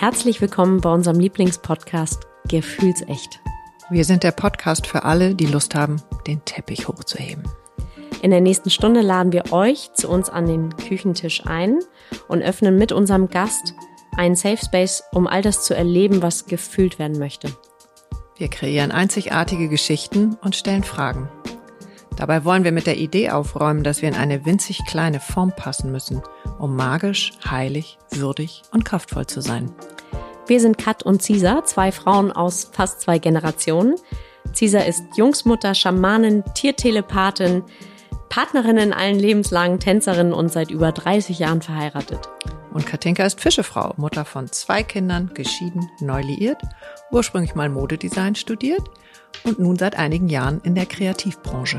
Herzlich willkommen bei unserem Lieblingspodcast Gefühlsecht. Wir sind der Podcast für alle, die Lust haben, den Teppich hochzuheben. In der nächsten Stunde laden wir euch zu uns an den Küchentisch ein und öffnen mit unserem Gast einen Safe Space, um all das zu erleben, was gefühlt werden möchte. Wir kreieren einzigartige Geschichten und stellen Fragen. Dabei wollen wir mit der Idee aufräumen, dass wir in eine winzig kleine Form passen müssen, um magisch, heilig, würdig und kraftvoll zu sein. Wir sind Kat und Cisa, zwei Frauen aus fast zwei Generationen. Cisa ist Jungsmutter, Schamanin, Tiertelepathin, Partnerin in allen lebenslangen Tänzerin und seit über 30 Jahren verheiratet. Und Katinka ist Fischefrau, Mutter von zwei Kindern, geschieden, neu liiert, ursprünglich mal Modedesign studiert und nun seit einigen Jahren in der Kreativbranche.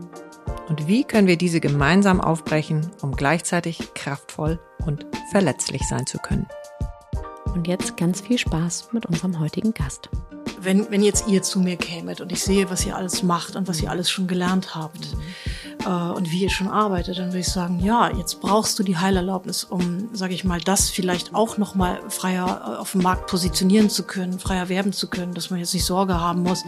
Und wie können wir diese gemeinsam aufbrechen, um gleichzeitig kraftvoll und verletzlich sein zu können? Und jetzt ganz viel Spaß mit unserem heutigen Gast. Wenn, wenn jetzt ihr zu mir kämet und ich sehe, was ihr alles macht und was ihr alles schon gelernt habt äh, und wie ihr schon arbeitet, dann würde ich sagen, ja, jetzt brauchst du die Heilerlaubnis, um, sage ich mal, das vielleicht auch noch mal freier äh, auf dem Markt positionieren zu können, freier werben zu können, dass man jetzt nicht Sorge haben muss,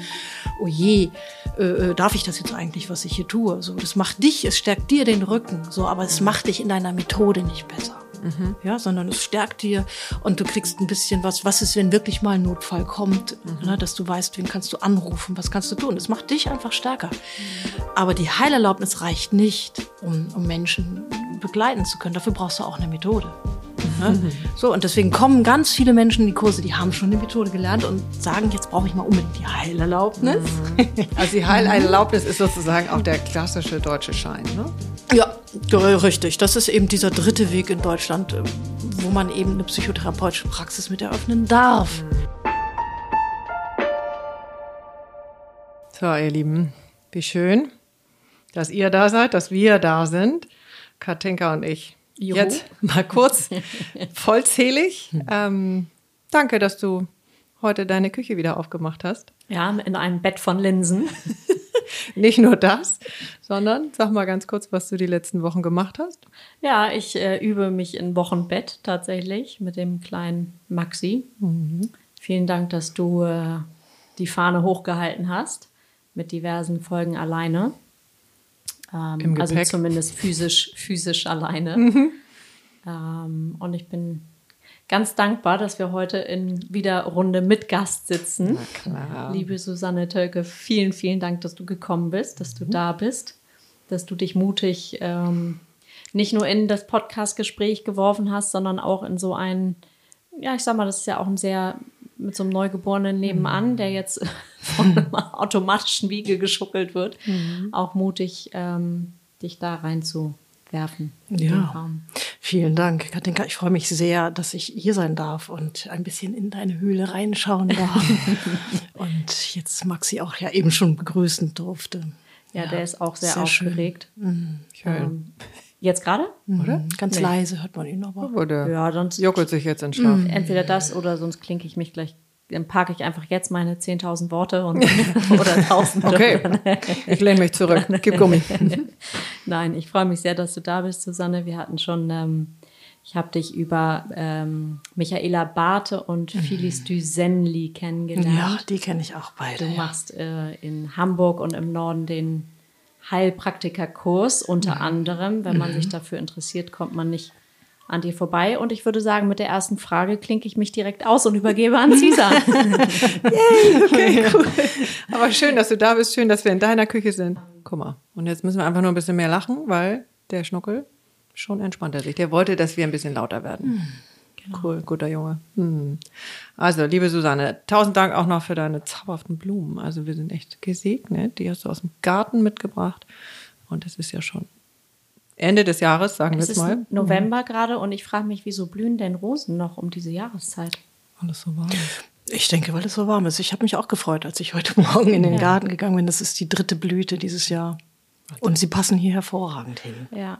oh je, äh, äh darf ich das jetzt eigentlich, was ich hier tue? So, das macht dich, es stärkt dir den Rücken, so, aber es macht dich in deiner Methode nicht besser mhm. ja, sondern es stärkt dir und du kriegst ein bisschen was, was ist, wenn wirklich mal ein Notfall kommt, mhm. ne, dass du weißt, wen kannst du anrufen, was kannst du tun. Das macht dich einfach stärker. Aber die Heilerlaubnis reicht nicht, um, um Menschen begleiten zu können. Dafür brauchst du auch eine Methode. Ne? Mhm. So, und deswegen kommen ganz viele Menschen in die Kurse, die haben schon die Methode gelernt und sagen, jetzt brauche ich mal unbedingt die Heilerlaubnis. Mhm. Also die Heilerlaubnis ist sozusagen auch der klassische deutsche Schein, ne? Ja, richtig. Das ist eben dieser dritte Weg in Deutschland, äh, wo man eben eine psychotherapeutische Praxis mit eröffnen darf. So, ihr Lieben, wie schön, dass ihr da seid, dass wir da sind, Katinka und ich. Juhu. Jetzt mal kurz vollzählig. Ähm, danke, dass du heute deine Küche wieder aufgemacht hast. Ja, in einem Bett von Linsen. Nicht nur das, sondern sag mal ganz kurz, was du die letzten Wochen gemacht hast. Ja, ich äh, übe mich in Wochenbett tatsächlich mit dem kleinen Maxi. Mhm. Vielen Dank, dass du äh, die Fahne hochgehalten hast mit diversen Folgen alleine. Ähm, also zumindest physisch, physisch alleine. Mhm. Ähm, und ich bin ganz dankbar, dass wir heute in wieder Runde mit Gast sitzen. Liebe Susanne Tölke, vielen, vielen Dank, dass du gekommen bist, dass du mhm. da bist, dass du dich mutig ähm, nicht nur in das Podcast-Gespräch geworfen hast, sondern auch in so ein, ja, ich sag mal, das ist ja auch ein sehr mit so einem Neugeborenen nebenan, mhm. der jetzt von einem automatischen Wiege geschuckelt wird, mhm. auch mutig, ähm, dich da rein zu werfen. Ja, vielen Dank, Katinka. Ich freue mich sehr, dass ich hier sein darf und ein bisschen in deine Höhle reinschauen darf. und jetzt Maxi auch ja eben schon begrüßen durfte. Ja, ja der ist auch sehr, sehr aufgeregt. Schön. schön. Ähm, jetzt gerade? Mhm. Oder? Ganz nee. leise hört man ihn aber. Oder ja, sonst juckelt sich jetzt in Schlaf. Entweder das oder sonst klinke ich mich gleich dann parke ich einfach jetzt meine 10.000 Worte und, oder 1.000. Okay, ich lehne mich zurück. Gib Gummi. Nein, ich freue mich sehr, dass du da bist, Susanne. Wir hatten schon, ähm, ich habe dich über ähm, Michaela Barthe und mhm. Phyllis Dusenli kennengelernt. Ja, die kenne ich auch beide. Du ja. machst äh, in Hamburg und im Norden den Heilpraktikerkurs unter mhm. anderem. Wenn man mhm. sich dafür interessiert, kommt man nicht an dir vorbei. Und ich würde sagen, mit der ersten Frage klinke ich mich direkt aus und übergebe an Cesar. Yay, okay, cool. Aber schön, dass du da bist. Schön, dass wir in deiner Küche sind. Guck mal. Und jetzt müssen wir einfach nur ein bisschen mehr lachen, weil der Schnuckel schon entspannt sich. Der wollte, dass wir ein bisschen lauter werden. Hm, genau. Cool, guter Junge. Hm. Also, liebe Susanne, tausend Dank auch noch für deine zauberhaften Blumen. Also, wir sind echt gesegnet. Die hast du aus dem Garten mitgebracht. Und das ist ja schon Ende des Jahres, sagen wir Es es ist mal. November gerade und ich frage mich, wieso blühen denn Rosen noch um diese Jahreszeit? Alles so warm. Ich denke, weil es so warm ist. Ich habe mich auch gefreut, als ich heute Morgen in den Garten gegangen bin. Das ist die dritte Blüte dieses Jahr. Und sie passen hier hervorragend hin. Ja.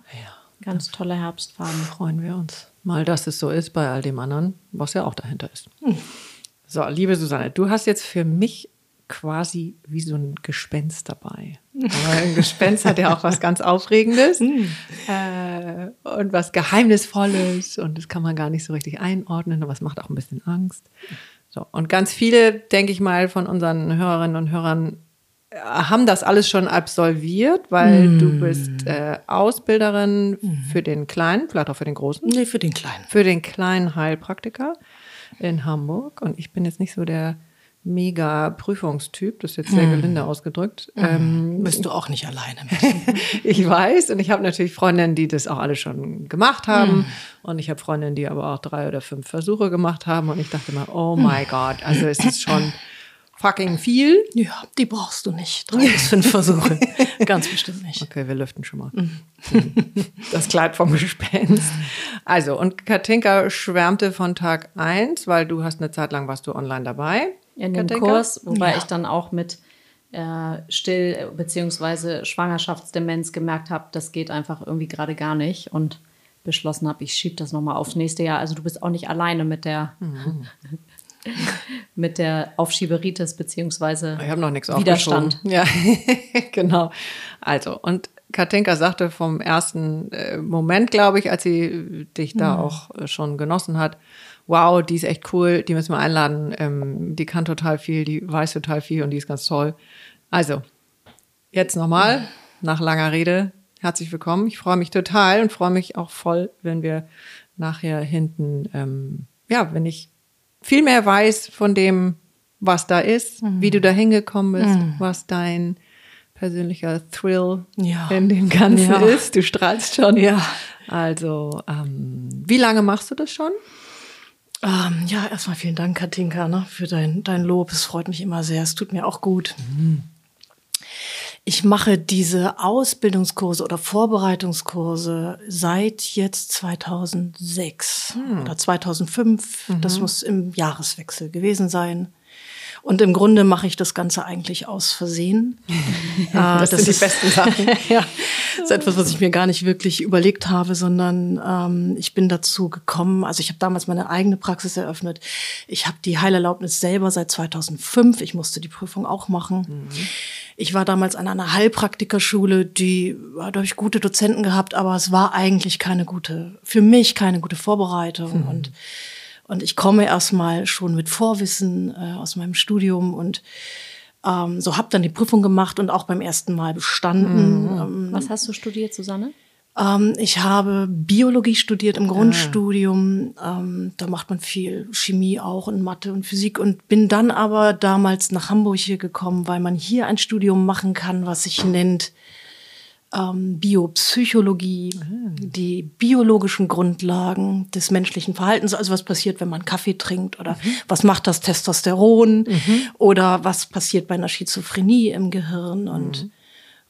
Ganz tolle Herbstfarben. Freuen wir uns mal, dass es so ist bei all dem anderen, was ja auch dahinter ist. So, liebe Susanne, du hast jetzt für mich quasi wie so ein Gespenst dabei. Aber ein Gespenst hat ja auch was ganz Aufregendes äh, und was Geheimnisvolles und das kann man gar nicht so richtig einordnen und was macht auch ein bisschen Angst. So, und ganz viele, denke ich mal, von unseren Hörerinnen und Hörern äh, haben das alles schon absolviert, weil du bist äh, Ausbilderin für den Kleinen, vielleicht auch für den Großen Nee, für den Kleinen. für den kleinen Heilpraktiker in Hamburg. Und ich bin jetzt nicht so der mega Prüfungstyp, das ist jetzt sehr gelinde ausgedrückt. Ähm, Bist du auch nicht alleine mit. ich weiß und ich habe natürlich Freundinnen, die das auch alle schon gemacht haben. Und ich habe Freundinnen, die aber auch drei oder fünf Versuche gemacht haben. Und ich dachte mal, oh my Gott, also es ist schon fucking viel. Ja, die brauchst du nicht. Drei bis fünf Versuche. Ganz bestimmt nicht. Okay, wir lüften schon mal. Das Kleid vom Gespenst. Also, und Katinka schwärmte von Tag eins, weil du hast eine Zeit lang warst du online dabei. In dem Katinka? Kurs, wobei Ja. ich dann auch mit äh, Still- bzw. Schwangerschaftsdemenz gemerkt habe, das geht einfach irgendwie gerade gar nicht und beschlossen habe, ich schiebe das nochmal aufs nächste Jahr. Also du bist auch nicht alleine mit der mit der Aufschieberitis beziehungsweise Ich habe noch nichts Widerstand. aufgeschoben. Ja, genau. Also, und Katinka sagte vom ersten äh, Moment, glaube ich, als sie dich da auch äh, schon genossen hat, wow, die ist echt cool, die müssen wir einladen, ähm, die kann total viel, die weiß total viel und die ist ganz toll. Also, jetzt nochmal, nach langer Rede, herzlich willkommen. Ich freue mich total und freue mich auch voll, wenn wir nachher hinten, ähm, ja, wenn ich viel mehr weiß von dem, was da ist, wie du da hingekommen bist, was dein persönlicher Thrill Ja. in dem Ganzen Ja. ist. Du strahlst schon. Ja. Also, ähm, wie lange machst du das schon? Ähm, ja, erstmal vielen Dank, Katinka, ne, für dein, dein Lob. Es freut mich immer sehr. Es tut mir auch gut. Ich mache diese Ausbildungskurse oder Vorbereitungskurse seit jetzt 2006 oder 2005. Das muss im Jahreswechsel gewesen sein. Und im Grunde mache ich das Ganze eigentlich aus Versehen. Äh, Das sind die besten Sachen. ja, das ist etwas, was ich mir gar nicht wirklich überlegt habe, sondern ähm, ich bin dazu gekommen. Also ich habe damals meine eigene Praxis eröffnet. Ich habe die Heilerlaubnis selber seit 2005. Ich musste die Prüfung auch machen. Ich war damals an einer Heilpraktikerschule, die da habe ich gute Dozenten gehabt, aber es war eigentlich keine gute, für mich keine gute Vorbereitung und und ich komme erstmal schon mit Vorwissen äh, aus meinem Studium und ähm, so habe dann die Prüfung gemacht und auch beim ersten Mal bestanden. Ähm, Was hast du studiert, Susanne? ähm, ich habe Biologie studiert im Grundstudium. Ähm, da macht man viel Chemie auch und Mathe und Physik und bin dann aber damals nach Hamburg hier gekommen, weil man hier ein Studium machen kann, was sich nennt ähm, Biopsychologie, die biologischen Grundlagen des menschlichen Verhaltens, also was passiert, wenn man Kaffee trinkt oder was macht das Testosteron oder was passiert bei einer Schizophrenie im Gehirn und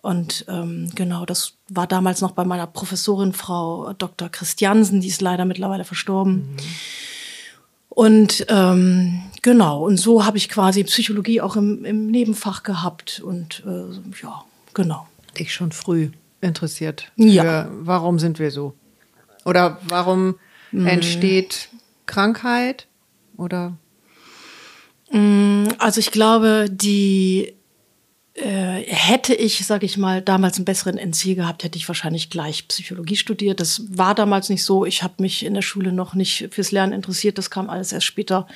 und ähm, genau, das war damals noch bei meiner Professorin Frau Dr. Christiansen, die ist leider mittlerweile verstorben. Und ähm, genau, und so habe ich quasi Psychologie auch im, im Nebenfach gehabt und äh, ja, genau. Dich schon früh interessiert. Ja. Für, warum sind wir so? Oder warum entsteht Krankheit? Oder Also ich glaube, die äh, hätte ich, sage ich mal, damals einen besseren NC gehabt, hätte ich wahrscheinlich gleich Psychologie studiert. Das war damals nicht so. Ich habe mich in der Schule noch nicht fürs Lernen interessiert. Das kam alles erst später.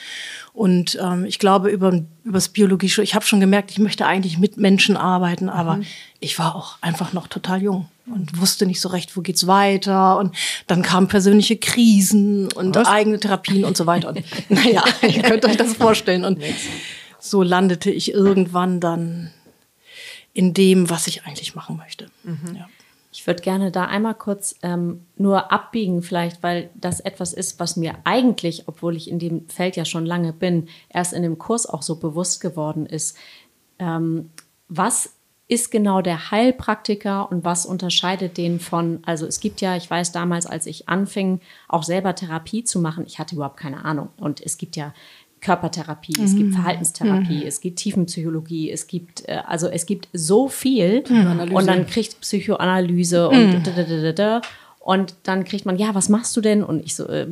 Und ähm, ich glaube über übers Biologie, ich habe schon gemerkt, ich möchte eigentlich mit Menschen arbeiten, aber ich war auch einfach noch total jung und wusste nicht so recht, wo geht's weiter. Und dann kamen persönliche Krisen und eigene Therapien und so weiter. Und naja, ihr könnt euch das vorstellen. Und so landete ich irgendwann dann in dem, was ich eigentlich machen möchte. Ja. Ich würde gerne da einmal kurz ähm, nur abbiegen, vielleicht, weil das etwas ist, was mir eigentlich, obwohl ich in dem Feld ja schon lange bin, erst in dem Kurs auch so bewusst geworden ist. Ähm, was ist genau der Heilpraktiker und was unterscheidet den von, also es gibt ja, ich weiß damals, als ich anfing, auch selber Therapie zu machen, ich hatte überhaupt keine Ahnung. Und es gibt ja Körpertherapie, mhm. es gibt mhm. Verhaltenstherapie, mhm. es gibt Tiefenpsychologie, es gibt, äh, also es gibt so viel. Mhm. Und dann kriegt Psychoanalyse und mhm. da, da, da, da, und dann kriegt man, ja, was machst du denn? Und ich so, äh,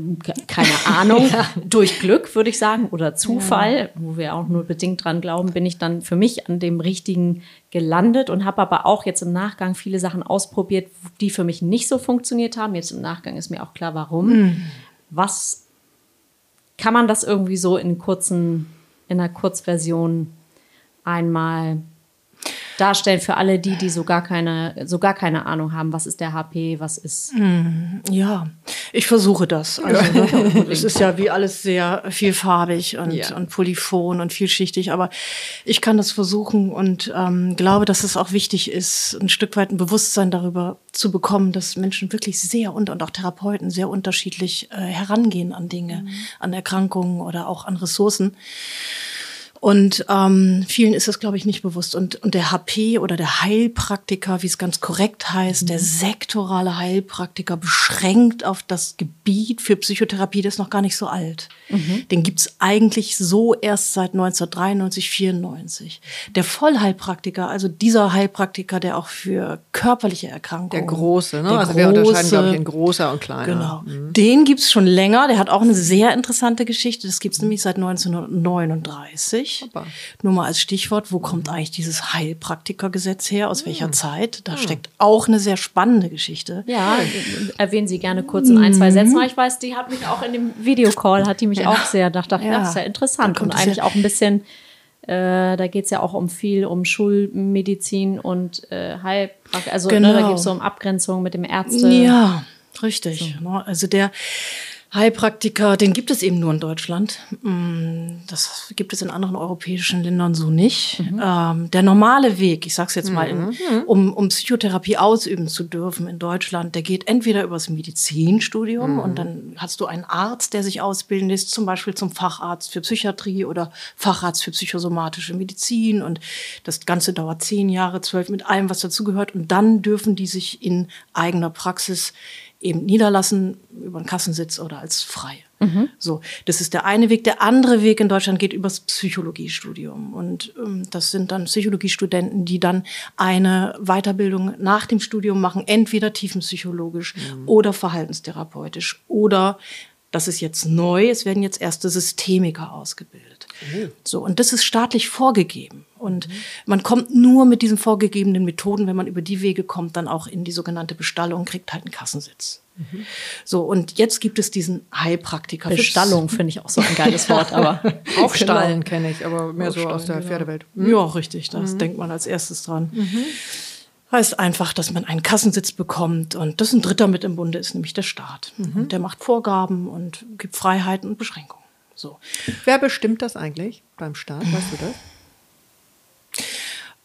keine Ahnung. ja. Durch Glück, würde ich sagen, oder Zufall, ja. wo wir auch nur bedingt dran glauben, bin ich dann für mich an dem Richtigen gelandet und habe aber auch jetzt im Nachgang viele Sachen ausprobiert, die für mich nicht so funktioniert haben. Jetzt im Nachgang ist mir auch klar, warum. Mhm. Was kann man das irgendwie so in kurzen, in einer Kurzversion einmal darstellen für alle die, die so gar keine, so gar keine Ahnung haben, was ist der HP, was ist. Hm, ja, ich versuche das. Also, ne, es ist ja wie alles sehr vielfarbig und, ja. und polyphon und vielschichtig, aber ich kann das versuchen und ähm, glaube, dass es auch wichtig ist, ein Stück weit ein Bewusstsein darüber zu bekommen, dass Menschen wirklich sehr und, und auch Therapeuten sehr unterschiedlich äh, herangehen an Dinge, mhm. an Erkrankungen oder auch an Ressourcen. Und ähm, vielen ist das, glaube ich, nicht bewusst. Und, und der HP oder der Heilpraktiker, wie es ganz korrekt heißt, mhm. der sektorale Heilpraktiker beschränkt auf das Gebiet für Psychotherapie, der ist noch gar nicht so alt. Mhm. Den gibt's eigentlich so erst seit 1993, 94. Der Vollheilpraktiker, also dieser Heilpraktiker, der auch für körperliche Erkrankungen. Der große, ne? Der also große, wir unterscheiden, glaube ich, in großer und kleiner. Genau. Mhm. Den gibt's schon länger. Der hat auch eine sehr interessante Geschichte. Das gibt's nämlich seit 1939. Super. Nur mal als Stichwort, wo kommt eigentlich dieses Heilpraktikergesetz her? Aus welcher hm. Zeit? Da hm. steckt auch eine sehr spannende Geschichte. Ja, erwähnen Sie gerne kurz in ein, zwei Sätzen. Ich weiß, die hat mich auch in dem Videocall, hat die mich ja. auch sehr, da dachte ich, ja. das ist ja interessant und eigentlich auch ein bisschen äh, da geht es ja auch um viel um Schulmedizin und äh, Heilpraktik. Also genau. ne, da genau. geht es so um Abgrenzung mit dem Ärzte. Ja, richtig. So. Ne? Also der Heilpraktiker, den gibt es eben nur in Deutschland. Mm, das gibt es in anderen europäischen Ländern so nicht. Mhm. Ähm, der normale Weg, ich sage es jetzt mal, in, mhm. um, um Psychotherapie ausüben zu dürfen in Deutschland, der geht entweder übers Medizinstudium mhm. und dann hast du einen Arzt, der sich ausbilden lässt, zum Beispiel zum Facharzt für Psychiatrie oder Facharzt für psychosomatische Medizin und das Ganze dauert zehn Jahre, zwölf mit allem, was dazugehört und dann dürfen die sich in eigener Praxis eben niederlassen über einen Kassensitz oder als Freie. Mhm. So, das ist der eine Weg. Der andere Weg in Deutschland geht übers Psychologiestudium. Und ähm, das sind dann Psychologiestudenten, die dann eine Weiterbildung nach dem Studium machen, entweder tiefenpsychologisch mhm. oder verhaltenstherapeutisch oder das ist jetzt neu, es werden jetzt erste Systemiker ausgebildet. Mhm. So, und das ist staatlich vorgegeben. Und mhm. man kommt nur mit diesen vorgegebenen Methoden, wenn man über die Wege kommt, dann auch in die sogenannte Bestallung, kriegt halt einen Kassensitz. Mhm. So, und jetzt gibt es diesen Heilpraktiker. Bestallung finde ich auch so ein geiles Wort, aber Aufstallen genau. kenne ich, aber mehr so aus der genau. Pferdewelt. Mhm. Ja, richtig, das mhm. denkt man als erstes dran. Mhm. Heißt einfach, dass man einen Kassensitz bekommt und das ein Dritter mit im Bunde ist, nämlich der Staat. Mhm. Der macht Vorgaben und gibt Freiheiten und Beschränkungen. So. Wer bestimmt das eigentlich beim Staat? Weißt du das?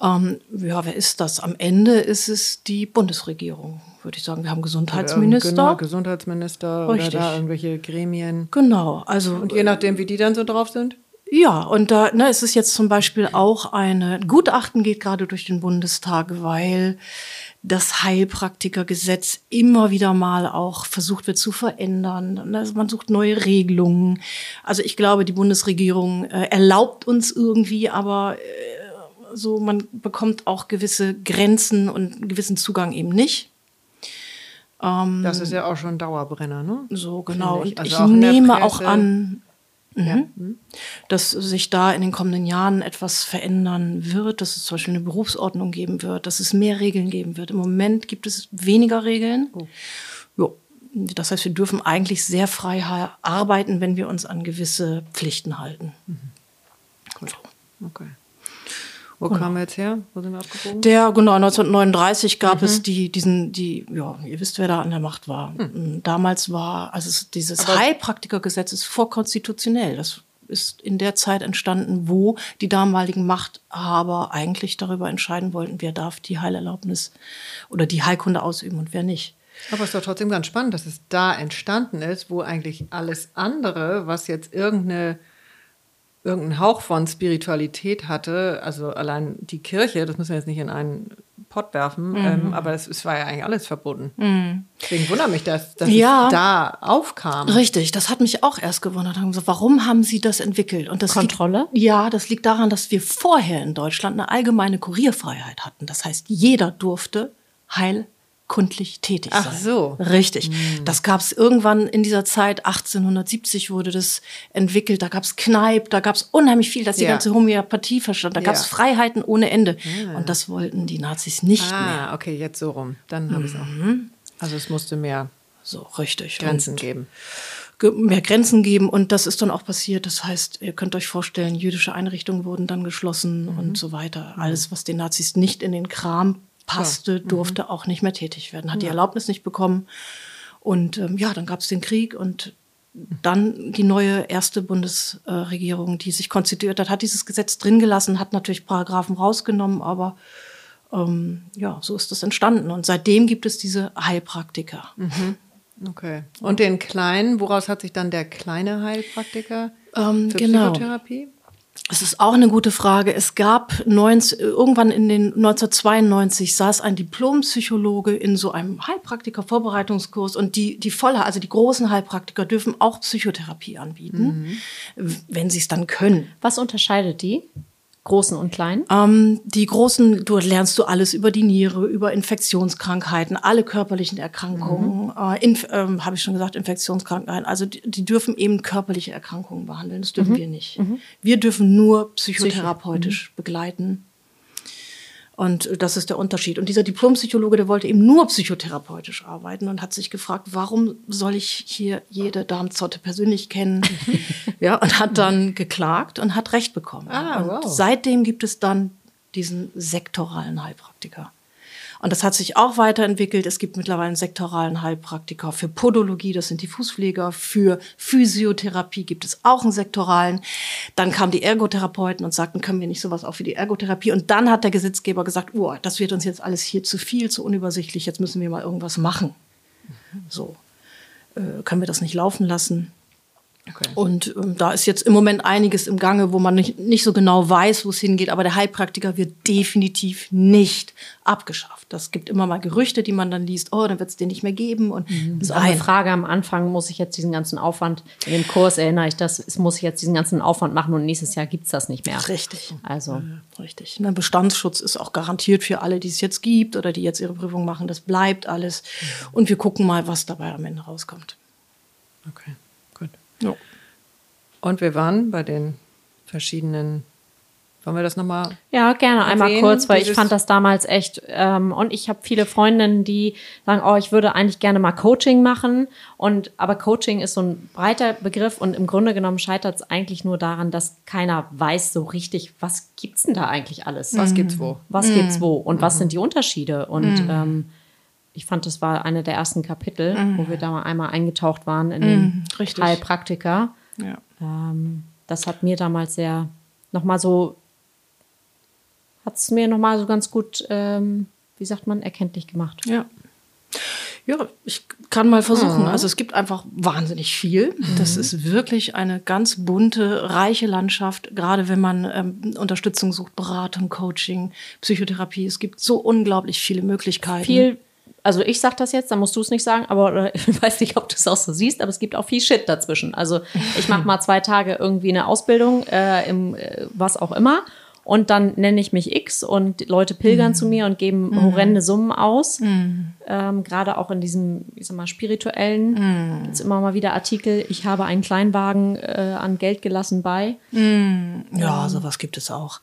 Ähm, ja, wer ist das? Am Ende ist es die Bundesregierung, würde ich sagen. Wir haben Gesundheitsminister. Genau, Gesundheitsminister Richtig. oder da irgendwelche Gremien. Genau, also. Und je nachdem, wie die dann so drauf sind? Ja, und da ne, es ist jetzt zum Beispiel auch eine Gutachten geht gerade durch den Bundestag, weil das Heilpraktikergesetz immer wieder mal auch versucht wird zu verändern. Also man sucht neue Regelungen. Also ich glaube, die Bundesregierung äh, erlaubt uns irgendwie, aber äh, so man bekommt auch gewisse Grenzen und einen gewissen Zugang eben nicht. Ähm, das ist ja auch schon ein Dauerbrenner, ne? So genau. Ich. Also und ich nehme auch an, Mhm. Ja. Dass sich da in den kommenden Jahren etwas verändern wird, dass es zum Beispiel eine Berufsordnung geben wird, dass es mehr Regeln geben wird. Im Moment gibt es weniger Regeln. Oh. Jo. Das heißt, wir dürfen eigentlich sehr frei arbeiten, wenn wir uns an gewisse Pflichten halten. Mhm. Gut. Okay. Wo genau. kamen wir jetzt her? Wo sind wir abgebogen? Der, genau, 1939 gab mhm. es die, diesen, die, ja, ihr wisst, wer da an der Macht war. Mhm. Damals war, also dieses Heilpraktikergesetz ist vorkonstitutionell. Das ist in der Zeit entstanden, wo die damaligen Machthaber eigentlich darüber entscheiden wollten, wer darf die Heilerlaubnis oder die Heilkunde ausüben und wer nicht. Aber es ist doch trotzdem ganz spannend, dass es da entstanden ist, wo eigentlich alles andere, was jetzt irgendeine irgendeinen Hauch von Spiritualität hatte, also allein die Kirche, das müssen wir jetzt nicht in einen Pott werfen, ähm, aber es, es war ja eigentlich alles verboten. Deswegen wundert mich, dass, dass Ja. es da aufkam. Richtig, das hat mich auch erst gewundert. Haben gesagt, Warum haben Sie das entwickelt? Und das Kontrolle? Liegt, ja, das liegt daran, dass wir vorher in Deutschland eine allgemeine Kurierfreiheit hatten. Das heißt, jeder durfte heilkundlich tätig Ach sein. so. Richtig. Das gab es irgendwann in dieser Zeit, 1870 wurde das entwickelt. Da gab es Kneipp, da gab es unheimlich viel, dass die Ja. ganze Homöopathie verstand. Da gab es Ja. Freiheiten ohne Ende. Und das wollten die Nazis nicht mehr. Ah, okay, jetzt so rum. Dann habe ich es auch. Also es musste mehr So, richtig. Grenzen Und geben. ge- mehr Grenzen geben und das ist dann auch passiert. Das heißt, ihr könnt euch vorstellen, jüdische Einrichtungen wurden dann geschlossen und so weiter. Alles, was den Nazis nicht in den Kram passte, durfte auch nicht mehr tätig werden, hat die Erlaubnis nicht bekommen. Und ähm, ja, dann gab es den Krieg und dann die neue erste Bundesregierung, die sich konstituiert hat, hat dieses Gesetz drin gelassen, hat natürlich Paragraphen rausgenommen, aber ähm, ja, so ist es entstanden. Und seitdem gibt es diese Heilpraktiker. Okay. Und den kleinen, woraus hat sich dann der kleine Heilpraktiker Ähm, für genau. Psychotherapie? Es ist auch eine gute Frage. Es gab 19, irgendwann in den 1992 saß ein Diplompsychologe in so einem Heilpraktiker-Vorbereitungskurs und die, die voller, also die großen Heilpraktiker dürfen auch Psychotherapie anbieten, w- wenn sie es dann können. Was unterscheidet die? Großen und kleinen? Ähm, die großen, du lernst du alles über die Niere, über Infektionskrankheiten, alle körperlichen Erkrankungen. Äh, Inf ähm, Habe ich schon gesagt, Infektionskrankheiten. Also die, die dürfen eben körperliche Erkrankungen behandeln. Das dürfen wir nicht. Wir dürfen nur psychotherapeutisch begleiten. Und das ist der Unterschied. Und dieser Diplompsychologe, der wollte eben nur psychotherapeutisch arbeiten und hat sich gefragt, warum soll ich hier jede Darmzotte persönlich kennen? ja, und hat dann geklagt und hat Recht bekommen. Ah, und wow. seitdem gibt es dann diesen sektoralen Heilpraktiker. Und das hat sich auch weiterentwickelt. Es gibt mittlerweile einen sektoralen Heilpraktiker für Podologie, das sind die Fußpfleger. Für Physiotherapie gibt es auch einen sektoralen. Dann kamen die Ergotherapeuten und sagten, können wir nicht sowas auch für die Ergotherapie? Und dann hat der Gesetzgeber gesagt, oh, das wird uns jetzt alles hier zu viel, zu unübersichtlich, jetzt müssen wir mal irgendwas machen. So, äh, können wir das nicht laufen lassen? Okay. Und ähm, da ist jetzt im Moment einiges im Gange, wo man nicht, nicht so genau weiß, wo es hingeht. Aber der Heilpraktiker wird definitiv nicht abgeschafft. Das gibt immer mal Gerüchte, die man dann liest. Oh, dann wird es den nicht mehr geben. Und ist auch eine Frage am Anfang, muss ich jetzt diesen ganzen Aufwand, in dem Kurs erinnere ich das, muss ich jetzt diesen ganzen Aufwand machen und nächstes Jahr gibt es das nicht mehr. Richtig. Also, Richtig. Ne, Bestandsschutz ist auch garantiert für alle, die es jetzt gibt oder die jetzt ihre Prüfung machen. Das bleibt alles. Und wir gucken mal, was dabei am Ende rauskommt. Okay. Ja. Und wir waren bei den verschiedenen. Wollen wir das nochmal? ja, gerne einmal Erwähnen, kurz, weil ich fand das damals echt, ähm, und ich habe viele Freundinnen, die sagen, oh, ich würde eigentlich gerne mal Coaching machen. Und aber Coaching ist so ein breiter Begriff und im Grunde genommen scheitert es eigentlich nur daran, dass keiner weiß so richtig, was gibt's denn da eigentlich alles? Was gibt's wo? was gibt's wo und was sind die Unterschiede und ähm, ich fand, das war eine der ersten Kapitel, wo wir da mal einmal eingetaucht waren in den richtig. Heilpraktiker. Ja. Ähm, das hat mir damals sehr nochmal so, hat es mir nochmal so ganz gut, ähm, wie sagt man, erkenntlich gemacht. Ja. Ja, ich kann mal versuchen. Also es gibt einfach wahnsinnig viel. Das ist wirklich eine ganz bunte, reiche Landschaft, gerade wenn man ähm, Unterstützung sucht, Beratung, Coaching, Psychotherapie. Es gibt so unglaublich viele Möglichkeiten. Viel, also ich sag das jetzt, dann musst du es nicht sagen, aber ich weiß nicht, ob du es auch so siehst, aber es gibt auch viel Shit dazwischen. Also ich mache mal zwei Tage irgendwie eine Ausbildung, äh, im äh, was auch immer. Und dann nenne ich mich X und Leute pilgern zu mir und geben horrende Summen aus. Ähm, Gerade auch in diesem, ich sag mal, spirituellen gibt's immer mal wieder Artikel, ich habe einen Kleinwagen äh, an Geld gelassen bei. Ja, sowas gibt es auch.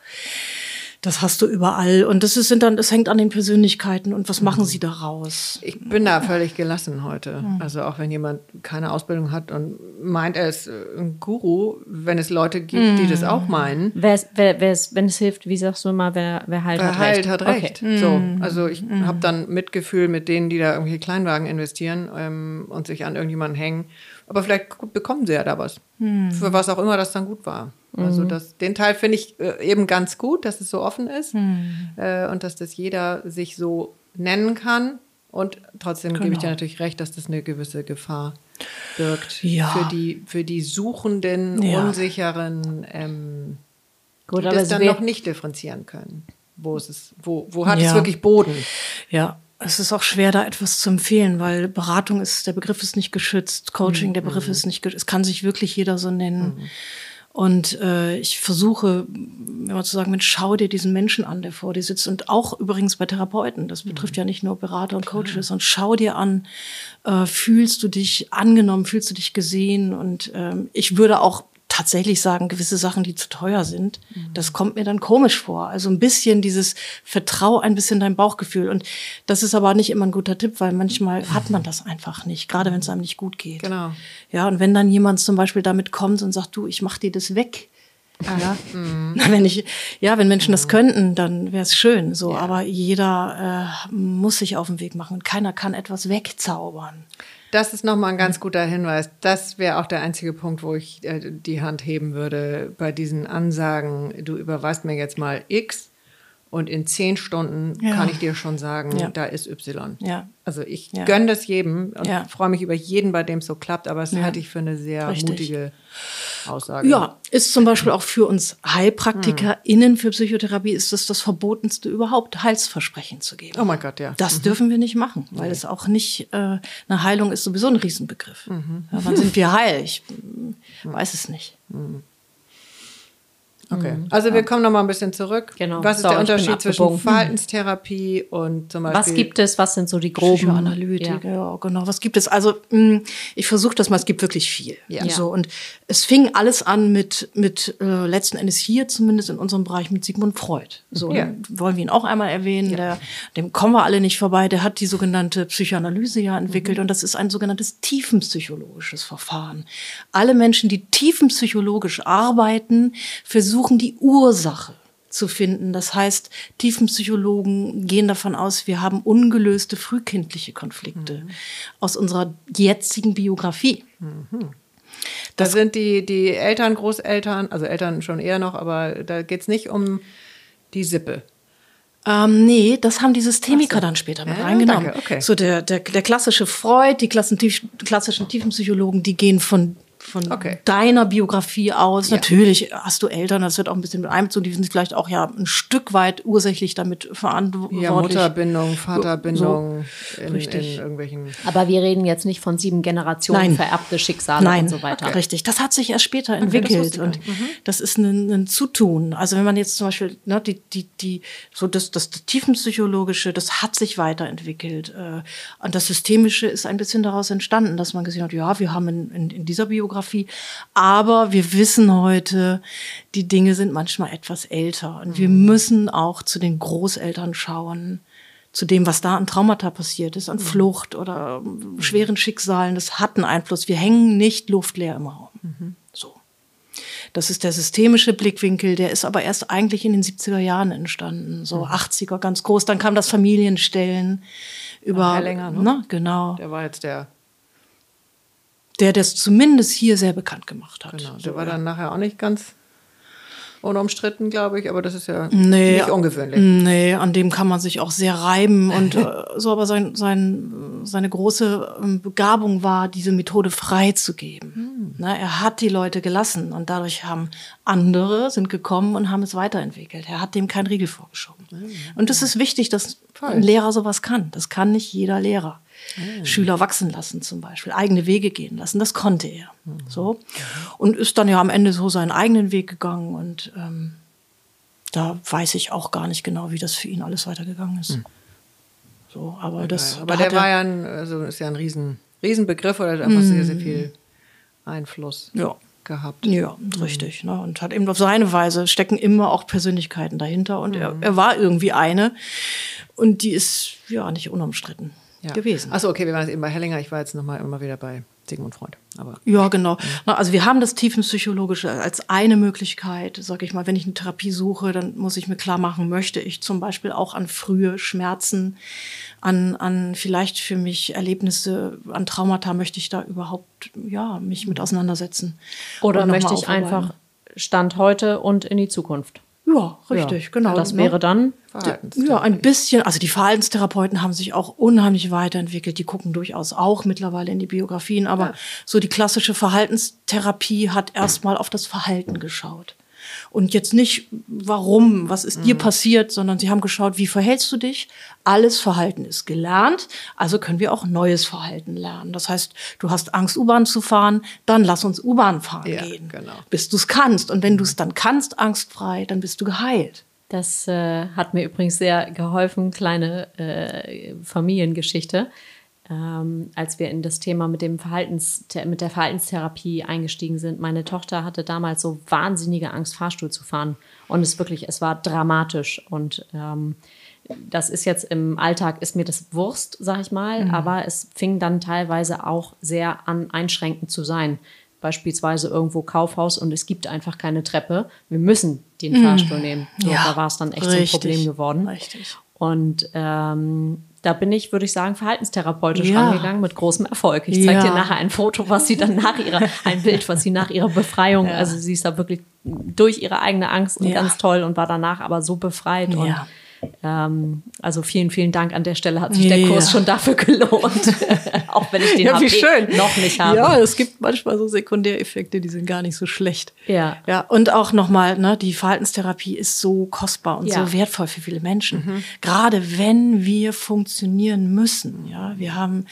Das hast du überall. Und das ist, sind dann, das hängt an den Persönlichkeiten und was machen sie daraus? Ich bin da völlig gelassen heute. Also auch wenn jemand keine Ausbildung hat und meint, er ist äh, ein Guru, wenn es Leute gibt, die das auch meinen, Wer, es- wer, wer es, wenn es hilft, wie sagst du immer, wer, wer heilt, wer hat halt recht. hat recht. Okay. So, also ich habe dann Mitgefühl mit denen, die da irgendwelche Kleinwagen investieren ähm, und sich an irgendjemanden hängen. Aber vielleicht bekommen sie ja da was. Für was auch immer das dann gut war. Also das, den Teil finde ich äh, eben ganz gut, dass es so offen ist äh, und dass das jeder sich so nennen kann Und trotzdem gebe ich dir natürlich recht, dass das eine gewisse Gefahr birgt Ja. für die für die suchenden, Ja. unsicheren, ähm, Gut, die das es dann noch nicht differenzieren können. Wo ist es, wo, wo hat es Ja. wirklich Boden? Ja, es ist auch schwer, da etwas zu empfehlen, weil Beratung ist, der Begriff ist nicht geschützt, Coaching, der Begriff ist nicht geschützt. Es kann sich wirklich jeder so nennen. Und äh, ich versuche, immer zu sagen, Mensch, schau dir diesen Menschen an, der vor dir sitzt. Und auch übrigens bei Therapeuten, das betrifft ja nicht nur Berater und Coaches, und schau dir an, äh, fühlst du dich angenommen, fühlst du dich gesehen? Und ähm, ich würde auch tatsächlich sagen, gewisse Sachen, die zu teuer sind, das kommt mir dann komisch vor. Also ein bisschen dieses Vertrau ein bisschen dein Bauchgefühl. Und das ist aber nicht immer ein guter Tipp, weil manchmal hat man das einfach nicht, gerade wenn es einem nicht gut geht. Genau. Ja, und wenn dann jemand zum Beispiel damit kommt und sagt, du, ich mach dir das weg. Ja, Na, wenn ich, ja, wenn Menschen das könnten, dann wäre es schön. So, aber jeder äh, muss sich auf den Weg machen und keiner kann etwas wegzaubern. Das ist nochmal ein ganz guter Hinweis. Das wäre auch der einzige Punkt, wo ich äh, die Hand heben würde bei diesen Ansagen, du überweist mir jetzt mal X und in zehn Stunden Ja. kann ich dir schon sagen, Ja. da ist Y. Ja. Also ich Ja. gönne das jedem und freue mich über jeden, bei dem es so klappt, aber das Ja. halte ich für eine sehr Richtig. mutige Aussage. Ja, ist zum Beispiel auch für uns HeilpraktikerInnen für Psychotherapie ist das das Verbotenste überhaupt, Heilsversprechen zu geben. Oh mein Gott, ja. Das dürfen wir nicht machen, weil es auch nicht, äh, eine Heilung ist sowieso ein Riesenbegriff. Ja, wann sind wir heil? Ich mm, weiß es nicht. Okay. Also wir kommen nochmal ein bisschen zurück. Genau. Was ist Sorry, der Unterschied zwischen. Verhaltenstherapie und zum Beispiel Was gibt es? Was sind so die groben Psychoanalytik, Ja. ja. genau. Was gibt es? Also mh, ich versuche das mal, es gibt wirklich viel. Ja. So, und es fing alles an mit, mit äh, letzten Endes hier, zumindest in unserem Bereich, mit Sigmund Freud. So, Ja. wollen wir ihn auch einmal erwähnen. Der, dem kommen wir alle nicht vorbei. Der hat die sogenannte Psychoanalyse ja entwickelt und das ist ein sogenanntes tiefenpsychologisches Verfahren. Alle Menschen, die tiefenpsychologisch arbeiten, versuchen die Ursache zu finden. Das heißt, Tiefenpsychologen gehen davon aus, wir haben ungelöste frühkindliche Konflikte aus unserer jetzigen Biografie. Da sind die, die Eltern, Großeltern, also Eltern schon eher noch, aber da geht es nicht um die Sippe. Ähm, nee, das haben die Systemiker dann später mit Ja, reingenommen. danke, okay. So der, der, der klassische Freud, die klassischen Tiefenpsychologen, die gehen von, von Okay. deiner Biografie aus. Ja. Natürlich hast du Eltern, das wird auch ein bisschen mit einbezogen, die sind vielleicht auch ja ein Stück weit ursächlich damit verantwortlich. Ja, Mutterbindung, Vaterbindung in, richtig. in irgendwelchen. Aber wir reden jetzt nicht von sieben Generationen Nein. vererbte Schicksale Nein, und so weiter. richtig. Das hat sich erst später das entwickelt ich und das ist ein, ein Zutun. Also wenn man jetzt zum Beispiel ne, die die die so das das tiefenpsychologische, das hat sich weiterentwickelt äh, und das systemische ist ein bisschen daraus entstanden, dass man gesehen hat, ja, wir haben in, in, in dieser Biografie, aber wir wissen heute, die Dinge sind manchmal etwas älter und wir müssen auch zu den Großeltern schauen zu dem, was da an Traumata passiert ist, an Flucht oder ähm, schweren Schicksalen, das hat einen Einfluss. Wir hängen nicht luftleer im Raum. So. Das ist der systemische Blickwinkel, der ist aber erst eigentlich in den 70er Jahren entstanden, so 80er ganz groß. Dann kam das Familienstellen über, Hellinger, ne? ne? genau, Der war jetzt der, der das zumindest hier sehr bekannt gemacht hat. genau, So, der war dann nachher auch nicht ganz unumstritten, glaube ich, aber das ist ja Nee, nicht ungewöhnlich. Nee, an dem kann man sich auch sehr reiben und äh, so, aber sein, sein, seine große ähm, Begabung war, diese Methode freizugeben. Ne, er hat die Leute gelassen und dadurch haben andere sind gekommen und haben es weiterentwickelt. Er hat dem keinen Riegel vorgeschoben. Und es ist wichtig, dass ein Lehrer sowas kann. Das kann nicht jeder Lehrer. Schüler wachsen lassen zum Beispiel, eigene Wege gehen lassen, das konnte er. So. Und ist dann ja am Ende so seinen eigenen Weg gegangen und ähm, da weiß ich auch gar nicht genau, wie das für ihn alles weitergegangen ist. So, aber das. aber da der er- war ja ein, also ist ja ein Riesen, Riesenbegriff oder einfach sehr, sehr viel Einfluss Ja. gehabt. Ja, richtig. Ne? Und hat eben auf seine Weise stecken immer auch Persönlichkeiten dahinter. Und er, er war irgendwie eine. Und die ist ja nicht unumstritten Ja. gewesen. Achso, okay, wir waren jetzt eben bei Hellinger. Ich war jetzt nochmal immer wieder bei Sigmund Freud. Aber Ja, genau. Na, Also wir haben das Tiefenpsychologische als eine Möglichkeit. Sag ich mal, wenn ich eine Therapie suche, dann muss ich mir klar machen, möchte ich zum Beispiel auch an frühe Schmerzen, an, an vielleicht für mich Erlebnisse, an Traumata, möchte ich da überhaupt ja mich mit auseinandersetzen. Oder möchte ich einfach Stand heute und in die Zukunft? Ja, richtig, Ja, genau. Das ne? wäre dann Ja, ein bisschen. Also die Verhaltenstherapeuten haben sich auch unheimlich weiterentwickelt. Die gucken durchaus auch mittlerweile in die Biografien. Aber so die klassische Verhaltenstherapie hat erstmal auf das Verhalten geschaut. Und jetzt nicht, warum, was ist dir passiert, sondern sie haben geschaut, wie verhältst du dich? Alles Verhalten ist gelernt, also können wir auch neues Verhalten lernen. Das heißt, du hast Angst, U-Bahn zu fahren, dann lass uns U-Bahn fahren Ja, gehen, genau. bis du es kannst. Und wenn du es dann kannst, angstfrei, dann bist du geheilt. Das äh, hat mir übrigens sehr geholfen, kleine äh, Familiengeschichte, ähm, als wir in das Thema mit, dem Verhaltens mit der Verhaltenstherapie eingestiegen sind. Meine Tochter hatte damals so wahnsinnige Angst, Fahrstuhl zu fahren. Und es wirklich, es war dramatisch. Und ähm, das ist jetzt im Alltag, ist mir das Wurst, sag ich mal, aber es fing dann teilweise auch sehr an, einschränkend zu sein. Beispielsweise irgendwo Kaufhaus und es gibt einfach keine Treppe. Wir müssen den Fahrstuhl nehmen. So, Ja, da war es dann echt so richtig, ein Problem geworden. richtig. Und ähm, da bin ich, würde ich sagen, verhaltenstherapeutisch Ja. rangegangen mit großem Erfolg. Ich zeige Ja. dir nachher ein Foto, was sie dann nach ihrer, ein Bild, was sie nach ihrer Befreiung, also sie ist da wirklich durch ihre eigene Angst und Ja. ganz toll und war danach aber so befreit. Und Ja. Ähm, also vielen, vielen Dank an der Stelle. Hat sich der Ja. Kurs schon dafür gelohnt. Auch wenn ich den HP noch nicht habe. Ja, es gibt manchmal so Sekundäreffekte, die sind gar nicht so schlecht. Ja. Ja, und auch nochmal, ne, die Verhaltenstherapie ist so kostbar und Ja. so wertvoll für viele Menschen. Gerade wenn wir funktionieren müssen. Ja, wir haben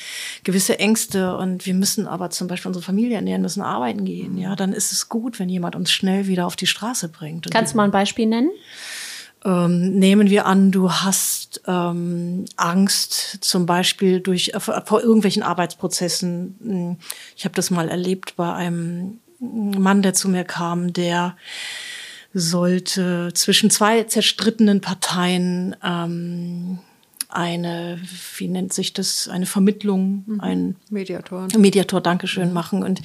gewisse Ängste und wir müssen aber zum Beispiel unsere Familie ernähren, müssen arbeiten gehen. Ja, dann ist es gut, wenn jemand uns schnell wieder auf die Straße bringt. Kannst du mal ein Beispiel nennen? Ähm, nehmen wir an, du hast ähm, Angst zum Beispiel durch äh, vor, irgendwelchen Arbeitsprozessen. Hm, Ich habe das mal erlebt bei einem Mann, der zu mir kam, der sollte zwischen zwei zerstrittenen Parteien ähm, eine, wie nennt sich das, eine Vermittlung, ein Mediatoren. Mediator Dankeschön machen. Und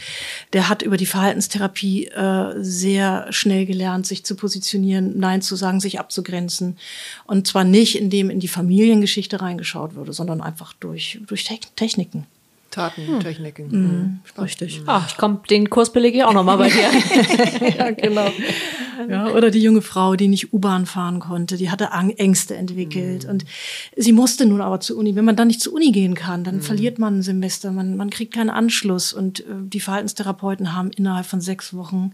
der hat über die Verhaltenstherapie äh, sehr schnell gelernt, sich zu positionieren, Nein zu sagen, sich abzugrenzen. Und zwar nicht, indem in die Familiengeschichte reingeschaut wurde, sondern einfach durch, durch Techn- Techniken. Tatentechniken. Mhm. Richtig. Ah, ich komm, den Kurs belege ich auch nochmal bei dir. Ja, genau. Ja, oder die junge Frau, die nicht U-Bahn fahren konnte, die hatte Ängste entwickelt. Und sie musste nun aber zur Uni. Wenn man dann nicht zur Uni gehen kann, dann verliert man ein Semester, man, man kriegt keinen Anschluss. Und äh, die Verhaltenstherapeuten haben innerhalb von sechs Wochen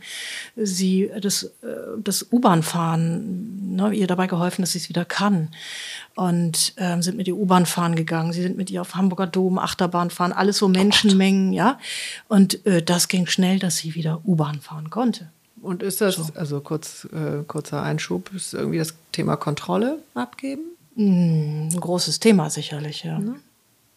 sie das, äh, das U-Bahn-Fahren, ne, ihr dabei geholfen, dass sie es wieder kann. Und ähm, sind mit ihr U-Bahn fahren gegangen. Sie sind mit ihr auf Hamburger Dom, Achterbahn fahren, alles so Menschenmengen, ja. Und äh, das ging schnell, dass sie wieder U-Bahn fahren konnte. Und ist das, also kurz, äh, kurzer Einschub, ist irgendwie das Thema Kontrolle abgeben? Ein großes Thema sicherlich, ja.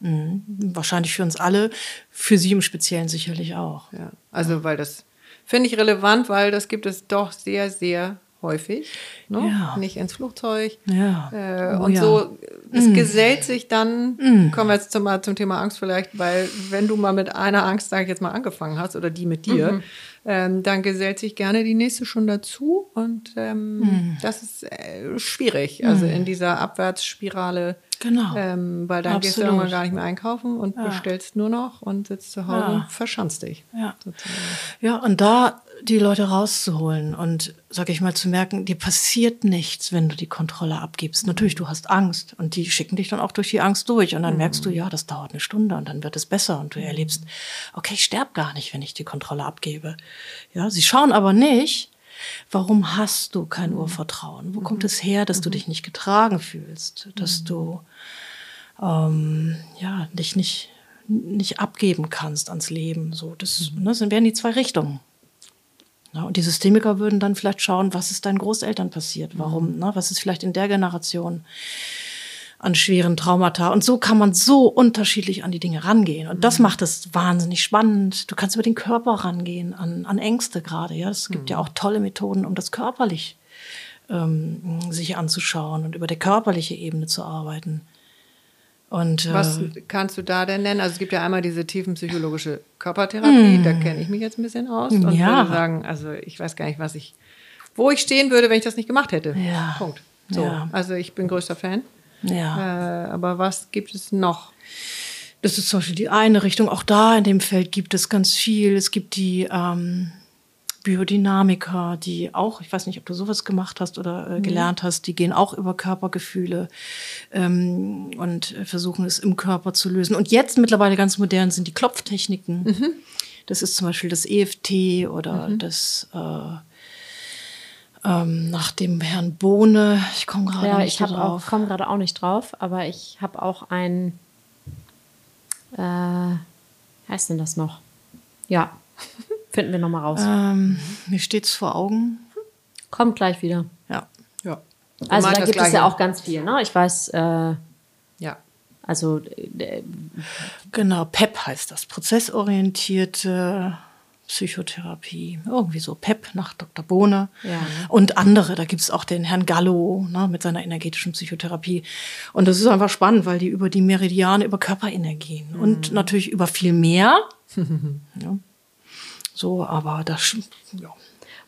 Mhm. Wahrscheinlich für uns alle, für Sie im Speziellen sicherlich auch. Ja. Also, weil das finde ich relevant, weil das gibt es doch sehr, sehr häufig. Ne? Ja. Nicht ins Flugzeug. Ja. Äh, Oh und ja. so, es gesellt sich dann, kommen wir jetzt zum, zum Thema Angst vielleicht, weil wenn du mal mit einer Angst, sage ich jetzt mal, angefangen hast oder die mit dir, ähm, dann gesellt sich gerne die nächste schon dazu und ähm, das ist äh, schwierig, also in dieser Abwärtsspirale. Genau. Ähm, weil dann gehst du Absolut. irgendwann gar nicht mehr einkaufen und bestellst nur noch und sitzt zu Hause und verschanzt dich. Ja. sozusagen. Ja, und da die Leute rauszuholen und, sag ich mal, zu merken, dir passiert nichts, wenn du die Kontrolle abgibst. Natürlich, du hast Angst und die schicken dich dann auch durch die Angst durch und dann merkst du, ja, das dauert eine Stunde und dann wird es besser und du erlebst, okay, ich sterb gar nicht, wenn ich die Kontrolle abgebe. Ja, sie schauen aber nicht, warum hast du kein Urvertrauen? Wo kommt es her, dass du dich nicht getragen fühlst, dass du ähm, ja, dich nicht, nicht abgeben kannst ans Leben. So, das, ne, das wären die zwei Richtungen. Ja, und die Systemiker würden dann vielleicht schauen, was ist deinen Großeltern passiert? Warum? Ne, was ist vielleicht in der Generation an schweren Traumata? Und so kann man so unterschiedlich an die Dinge rangehen. Und das macht es wahnsinnig spannend. Du kannst über den Körper rangehen, an, an Ängste gerade. Ja, es gibt ja auch tolle Methoden, um das körperlich ähm, sich anzuschauen und über der körperliche Ebene zu arbeiten. Und äh, Was kannst du da denn nennen? Also es gibt ja einmal diese tiefenpsychologische Körpertherapie, da kenne ich mich jetzt ein bisschen aus und Mm. Ja. würde sagen, also ich weiß gar nicht, was ich, wo ich stehen würde, wenn ich das nicht gemacht hätte. Ja. Punkt. So, Ja. also ich bin größter Fan. ja. Äh, aber was gibt es noch? Das ist zum Beispiel die eine Richtung. Auch da in dem Feld gibt es ganz viel. Es gibt die ähm, Biodynamiker, die auch, ich weiß nicht, ob du sowas gemacht hast oder äh, gelernt hast, die gehen auch über Körpergefühle ähm, und versuchen es im Körper zu lösen. Und jetzt mittlerweile ganz modern sind die Klopftechniken. Mhm. Das ist zum Beispiel das EFT oder mhm. das äh, ähm, nach dem Herrn Bohne. Ich komme gerade ja, nicht ich drauf. Ich komme gerade auch nicht drauf, aber ich habe auch ein, äh, heißt denn das noch? Ja, finden wir nochmal raus. Ähm, mir es vor Augen. Kommt gleich wieder. Ja. ja. Also da gibt es ja auch ganz viel, ne? Ich weiß, äh, ja. Also äh, genau, PEP heißt das, prozessorientierte Psychotherapie, irgendwie so PEP nach Dr. Bohne ja. und andere. Da gibt es auch den Herrn Gallo ne, mit seiner energetischen Psychotherapie. Und das ist einfach spannend, weil die über die Meridiane, über Körperenergien mhm. und natürlich über viel mehr. ja. So, aber das, ja.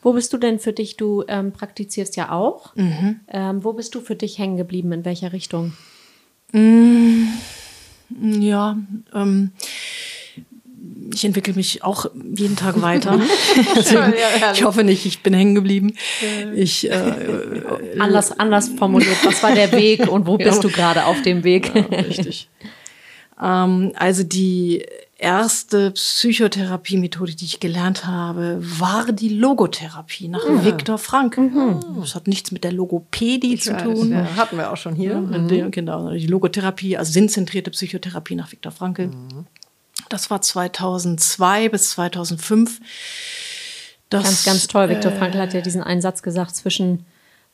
Wo bist du denn für dich? Du ähm, praktizierst ja auch. Mhm. Ähm, wo bist du für dich hängen geblieben? In welcher Richtung? Mm, ja, ähm, ich entwickle mich auch jeden Tag weiter. Deswegen, ich hoffe nicht, ich bin hängen geblieben. Ich, äh, anders, anders formuliert, was war der Weg und wo bist du gerade auf dem Weg? Ja, richtig. ähm, also die erste Psychotherapie-Methode, die ich gelernt habe, war die Logotherapie nach mhm. Viktor Frank. Mhm. Das hat nichts mit der Logopädie ich zu weiß, tun. Ja, hatten wir auch schon hier. Mhm. Genau, die Logotherapie, also sinnzentrierte Psychotherapie nach Viktor Frankl. Mhm. Das war 2002 bis 2005. Das, ganz, ganz toll. Viktor äh, Frankl hat ja diesen einen Satz gesagt, zwischen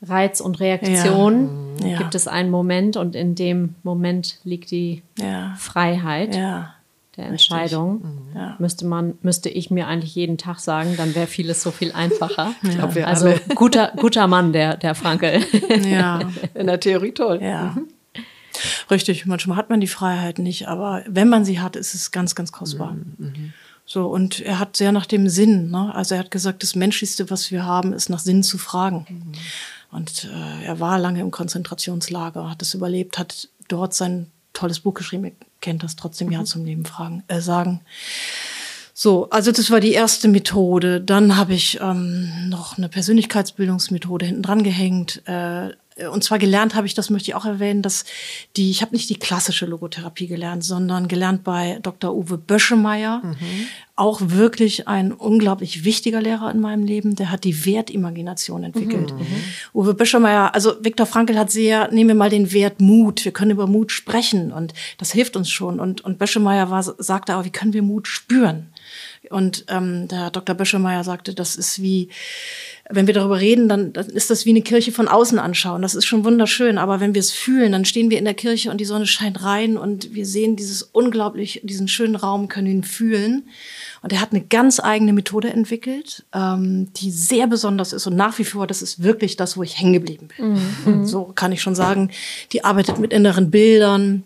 Reiz und Reaktion ja. gibt es einen Moment und in dem Moment liegt die ja. Freiheit ja. Der Entscheidung. Mhm. Müsste man, müsste ich mir eigentlich jeden Tag sagen, dann wäre vieles so viel einfacher. glaub, also guter, guter Mann, der, der Frankel. Ja, in der Theorie toll. Ja. Mhm. Richtig, manchmal hat man die Freiheit nicht, aber wenn man sie hat, ist es ganz, ganz kostbar. Mhm. mhm. So, und er hat sehr nach dem Sinn, ne? also er hat gesagt, das Menschlichste, was wir haben, ist nach Sinn zu fragen. Mhm. Und äh, er war lange im Konzentrationslager, hat es überlebt, hat dort sein tolles Buch geschrieben, kennt das trotzdem Ja mhm. zum Leben fragen, äh, sagen. So, also das war die erste Methode. Dann habe ich ähm, noch eine Persönlichkeitsbildungsmethode hinten dran gehängt. Äh, und zwar gelernt habe ich, das möchte ich auch erwähnen, dass die, ich habe nicht die klassische Logotherapie gelernt, sondern gelernt bei Dr. Uwe Böschemeyer. Mhm. Auch wirklich ein unglaublich wichtiger Lehrer in meinem Leben. Der hat die Wertimagination entwickelt. Mhm. Uwe Böschemeyer, also Viktor Frankl hat sehr, nehmen wir mal den Wert Mut. Wir können über Mut sprechen und das hilft uns schon. Und, und Böschemeyer war, sagte aber, wie können wir Mut spüren? Und ähm, der Dr. Böschemeyer sagte, das ist wie, wenn wir darüber reden, dann, dann ist das wie eine Kirche von außen anschauen. Das ist schon wunderschön. Aber wenn wir es fühlen, dann stehen wir in der Kirche und die Sonne scheint rein und wir sehen dieses unglaublich, diesen schönen Raum, können ihn fühlen. Und er hat eine ganz eigene Methode entwickelt, ähm, die sehr besonders ist und nach wie vor, das ist wirklich das, wo ich hängen geblieben bin. Mhm. So kann ich schon sagen. Die arbeitet mit inneren Bildern,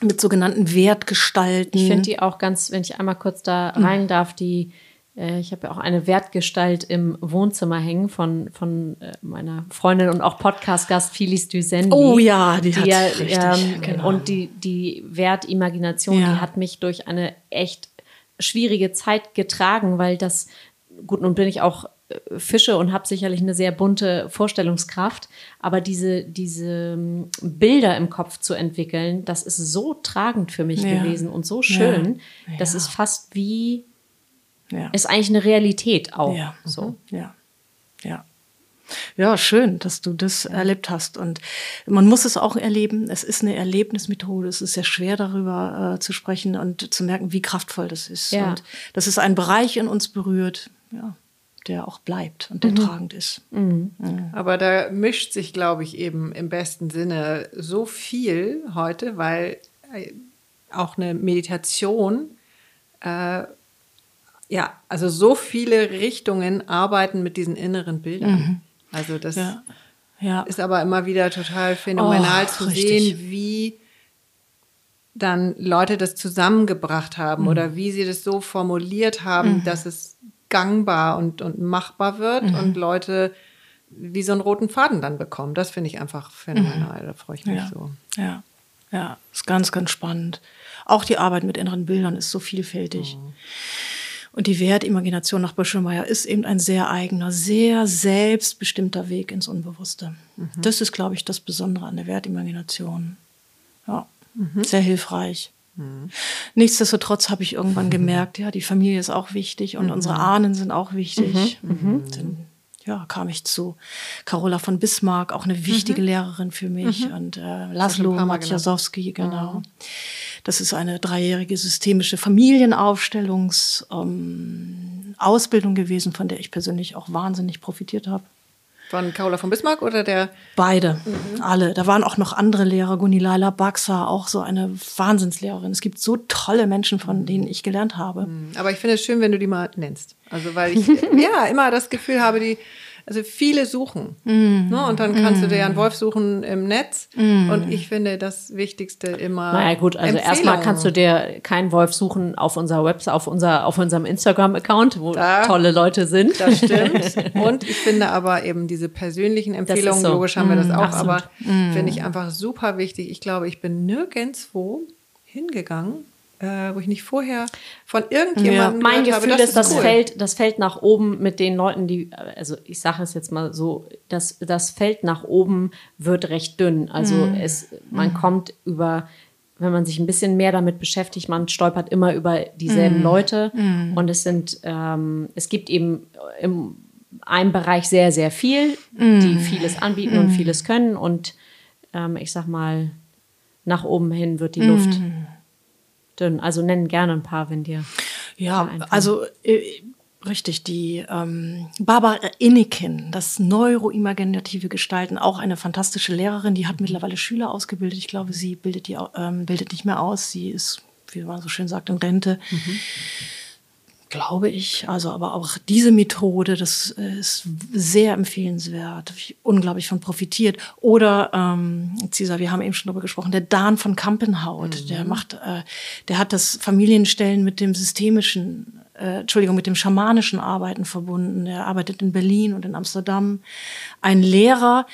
mit sogenannten Wertgestalten. Ich finde die auch ganz, wenn ich einmal kurz da mhm. rein darf, die äh, ich habe ja auch eine Wertgestalt im Wohnzimmer hängen von, von äh, meiner Freundin und auch Podcast-Gast Phyllis Dusendi. Oh ja, die, die hat ja, richtig, ähm, genau. Und die, die Wertimagination, ja. die hat mich durch eine echt schwierige Zeit getragen, weil das, gut, nun bin ich auch äh, Fische und habe sicherlich eine sehr bunte Vorstellungskraft, aber diese, diese ähm, Bilder im Kopf zu entwickeln, das ist so tragend für mich ja. gewesen und so schön. Ja. Das ist fast wie, ja. ist eigentlich eine Realität auch. Ja. So. Ja. Ja. Ja, schön, dass du das erlebt hast. Und man muss es auch erleben. Es ist eine Erlebnismethode. Es ist sehr schwer, darüber äh, zu sprechen und zu merken, wie kraftvoll das ist. Ja. Und dass es einen Bereich in uns berührt. Ja der auch bleibt und der mhm. tragend ist. Mhm. Mhm. Aber da mischt sich, glaube ich, eben im besten Sinne so viel heute, weil äh, auch eine Meditation, äh, ja, also so viele Richtungen arbeiten mit diesen inneren Bildern. Also das ja. Ja. ist aber immer wieder total phänomenal oh, zu richtig. sehen, wie dann Leute das zusammengebracht haben mhm. oder wie sie das so formuliert haben, mhm. dass es gangbar und, und machbar wird mhm. und Leute wie so einen roten Faden dann bekommen. Das finde ich einfach phänomenal. Mhm. Da freue ich mich ja. so. Ja, ja, ist ganz, ganz spannend. Auch die Arbeit mit inneren Bildern ist so vielfältig. Mhm. Und die Wertimagination nach Büschelmeier ist eben ein sehr eigener, sehr selbstbestimmter Weg ins Unbewusste. Mhm. Das ist, glaube ich, das Besondere an der Wertimagination. Ja, mhm. sehr hilfreich. Mhm. Nichtsdestotrotz habe ich irgendwann mhm. gemerkt, ja, die Familie ist auch wichtig und unsere mhm. Ahnen sind auch wichtig. Mhm. Ja, kam ich zu Carola von Bismarck, auch eine wichtige Lehrerin für mich, und äh, Laszlo Matjasowski, genau. Das ist eine dreijährige systemische Familienaufstellungsausbildung ähm, gewesen, von der ich persönlich auch wahnsinnig profitiert habe. Von Carola von Bismarck oder der? Beide, mhm. alle. Da waren auch noch andere Lehrer, Gunilaila Baxa, auch so eine Wahnsinnslehrerin. Es gibt so tolle Menschen, von denen ich gelernt habe. Mhm. Aber ich finde es schön, wenn du die mal nennst. Also weil ich ja immer das Gefühl habe, die also viele suchen. Mm. Ne? Und dann kannst mm. du dir einen Wolf suchen im Netz. Mm. Und ich finde das Wichtigste immer. Naja, gut, also erstmal kannst du dir keinen Wolf suchen auf unserer Website, auf, unser, auf unserem Instagram-Account, wo da, tolle Leute sind. Das stimmt. Und ich finde aber eben diese persönlichen Empfehlungen, so. logisch haben wir das mm, auch, Absolut. aber finde ich einfach super wichtig. Ich glaube, ich bin nirgendwo hingegangen äh, wo ich nicht vorher von irgendjemandem ja. Mein Gefühl habe, das ist, das, cool. fällt, das fällt nach oben mit den Leuten, die, also ich sage es jetzt mal so, das, das Feld nach oben wird recht dünn. Also mhm. es, man mhm. kommt über, wenn man sich ein bisschen mehr damit beschäftigt, man stolpert immer über dieselben mhm. Leute mhm. und es sind, ähm, es gibt eben im einem Bereich sehr, sehr viel, die mhm. vieles anbieten und mhm. vieles können und ähm, ich sag mal, nach oben hin wird die Luft dünn. Also nennen gerne ein paar, wenn dir. Ja, also äh, richtig, die ähm, Barbara Inniken, das neuroimaginative Gestalten, auch eine fantastische Lehrerin, die hat mittlerweile Schüler ausgebildet. Ich glaube, sie bildet die ähm, bildet nicht mehr aus. Sie ist, wie man so schön sagt, in Rente. Mhm glaube ich. Also, aber auch diese Methode, das ist sehr empfehlenswert. Ich unglaublich von profitiert. Oder ähm, Cesar, wir haben eben schon darüber gesprochen, der Dan von Kampenhaut, mhm. der macht, äh, der hat das Familienstellen mit dem systemischen äh, Entschuldigung, mit dem schamanischen Arbeiten verbunden. Er arbeitet in Berlin und in Amsterdam. Ein Lehrer,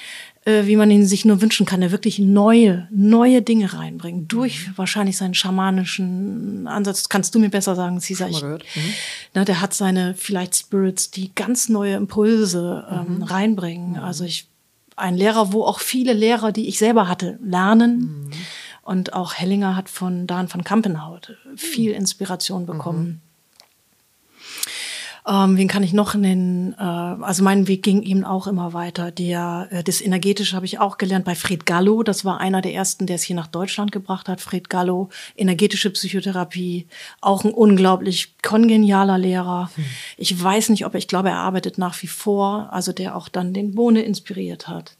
äh, wie man ihn sich nur wünschen kann, der wirklich neue, neue Dinge reinbringt, durch mhm. wahrscheinlich seinen schamanischen Ansatz. Kannst du mir besser sagen, Cesar? Ich, mhm. na, der hat seine vielleicht Spirits, die ganz neue Impulse ähm, mhm. reinbringen. Mhm. Also ich, ein Lehrer, wo auch viele Lehrer, die ich selber hatte, lernen. Mhm. Und auch Hellinger hat von Dan van Kampenhout viel mhm. Inspiration bekommen. Ähm, wen kann ich noch nennen? Äh, also mein Weg ging eben auch immer weiter. Der, äh, das Energetische habe ich auch gelernt bei Fred Gallo. Das war einer der ersten, der es hier nach Deutschland gebracht hat. Fred Gallo, energetische Psychotherapie, auch ein unglaublich kongenialer Lehrer. Hm. Ich weiß nicht, ob er, ich glaube, er arbeitet nach wie vor, also der auch dann den Bohne inspiriert hat.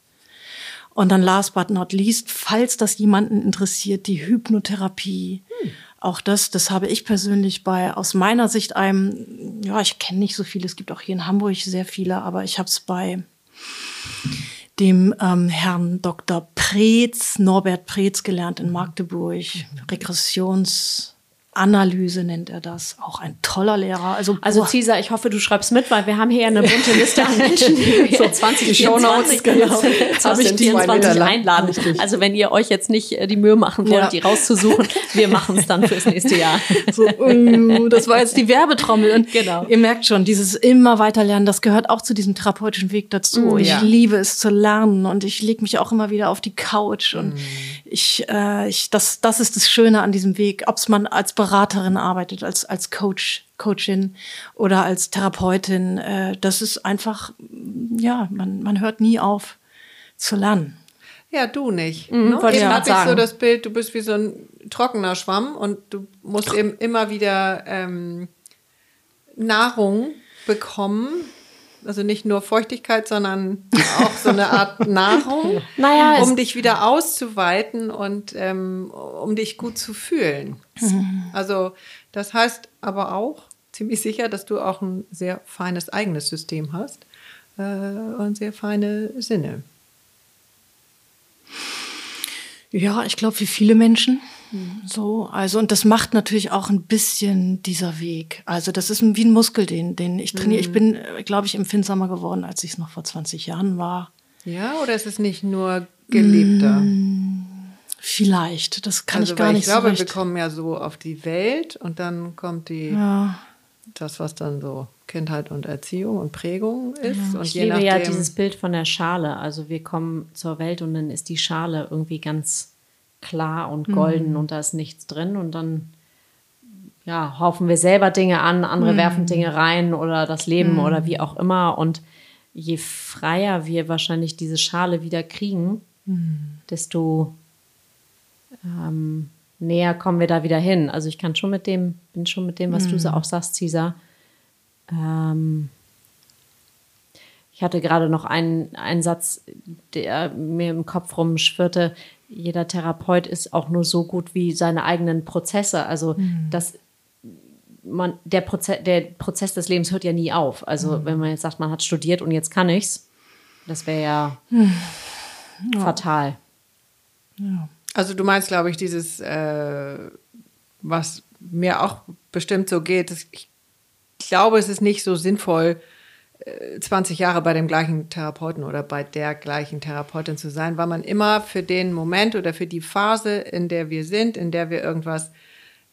Und dann last but not least, falls das jemanden interessiert, die Hypnotherapie. Hm. Auch das, das habe ich persönlich bei, aus meiner Sicht einem, ja, ich kenne nicht so viele, es gibt auch hier in Hamburg sehr viele, aber ich habe es bei dem ähm, Herrn Dr. Preetz, Norbert Preetz gelernt in Magdeburg, Regressions- Analyse nennt er das. Auch ein toller Lehrer. Also, also Cesar, ich hoffe, du schreibst mit, weil wir haben hier eine bunte Liste an Menschen, die so 20, 24, genau, habe ich 24 einladen. Also wenn ihr euch jetzt nicht äh, die Mühe machen wollt, ja. die rauszusuchen, wir machen es dann fürs nächste Jahr. So, uh, das war jetzt die Werbetrommel. Und genau. ihr merkt schon, dieses immer weiter lernen, das gehört auch zu diesem therapeutischen Weg dazu. Mm, ich ja. liebe es zu lernen und ich lege mich auch immer wieder auf die Couch und mm. ich, äh, ich, das, das ist das Schöne an diesem Weg. Ob es man als Beraterin arbeitet, als, als Coach, Coachin oder als Therapeutin. Äh, das ist einfach, ja, man, man hört nie auf zu lernen. Ja, du nicht. Mhm, ne? Eben habe ich so das Bild, du bist wie so ein trockener Schwamm und du musst eben immer wieder ähm, Nahrung bekommen, also nicht nur Feuchtigkeit, sondern auch so eine Art Nahrung, naja, um dich wieder auszuweiten und ähm, um dich gut zu fühlen. Mhm. Also das heißt aber auch ziemlich sicher, dass du auch ein sehr feines eigenes System hast äh, und sehr feine Sinne. Ja, ich glaube, wie viele Menschen. So, also, und das macht natürlich auch ein bisschen dieser Weg. Also, das ist wie ein Muskel, den, den ich trainiere. Mhm. Ich bin, äh, glaube ich, empfindsamer geworden, als ich es noch vor 20 Jahren war. Ja, oder ist es nicht nur gelebter? Mm, vielleicht, das kann also, ich gar nicht ich glaube, so wir kommen ja so auf die Welt und dann kommt die ja. das, was dann so Kindheit und Erziehung und Prägung ist. Ja, und ich liebe ja dieses Bild von der Schale. Also wir kommen zur Welt und dann ist die Schale irgendwie ganz klar und golden mhm. und da ist nichts drin und dann ja, haufen wir selber Dinge an, andere mhm. werfen Dinge rein oder das Leben mhm. oder wie auch immer. Und je freier wir wahrscheinlich diese Schale wieder kriegen, mhm. desto ähm, näher kommen wir da wieder hin. Also ich kann schon mit dem, bin schon mit dem, was du so mhm. auch sagst, Cesar. Ähm, ich hatte gerade noch einen, einen Satz, der mir im Kopf rumschwirrte. Jeder Therapeut ist auch nur so gut wie seine eigenen Prozesse. Also mhm. das man, der, Proze der Prozess des Lebens hört ja nie auf. Also mhm. wenn man jetzt sagt, man hat studiert und jetzt kann ich's, das wäre ja, ja, fatal. Ja. Also du meinst, glaube ich, dieses, äh, was mir auch bestimmt so geht, ich glaube, es ist nicht so sinnvoll, 20 äh, Jahre bei dem gleichen Therapeuten oder bei der gleichen Therapeutin zu sein, weil man immer für den Moment oder für die Phase, in der wir sind, in der wir irgendwas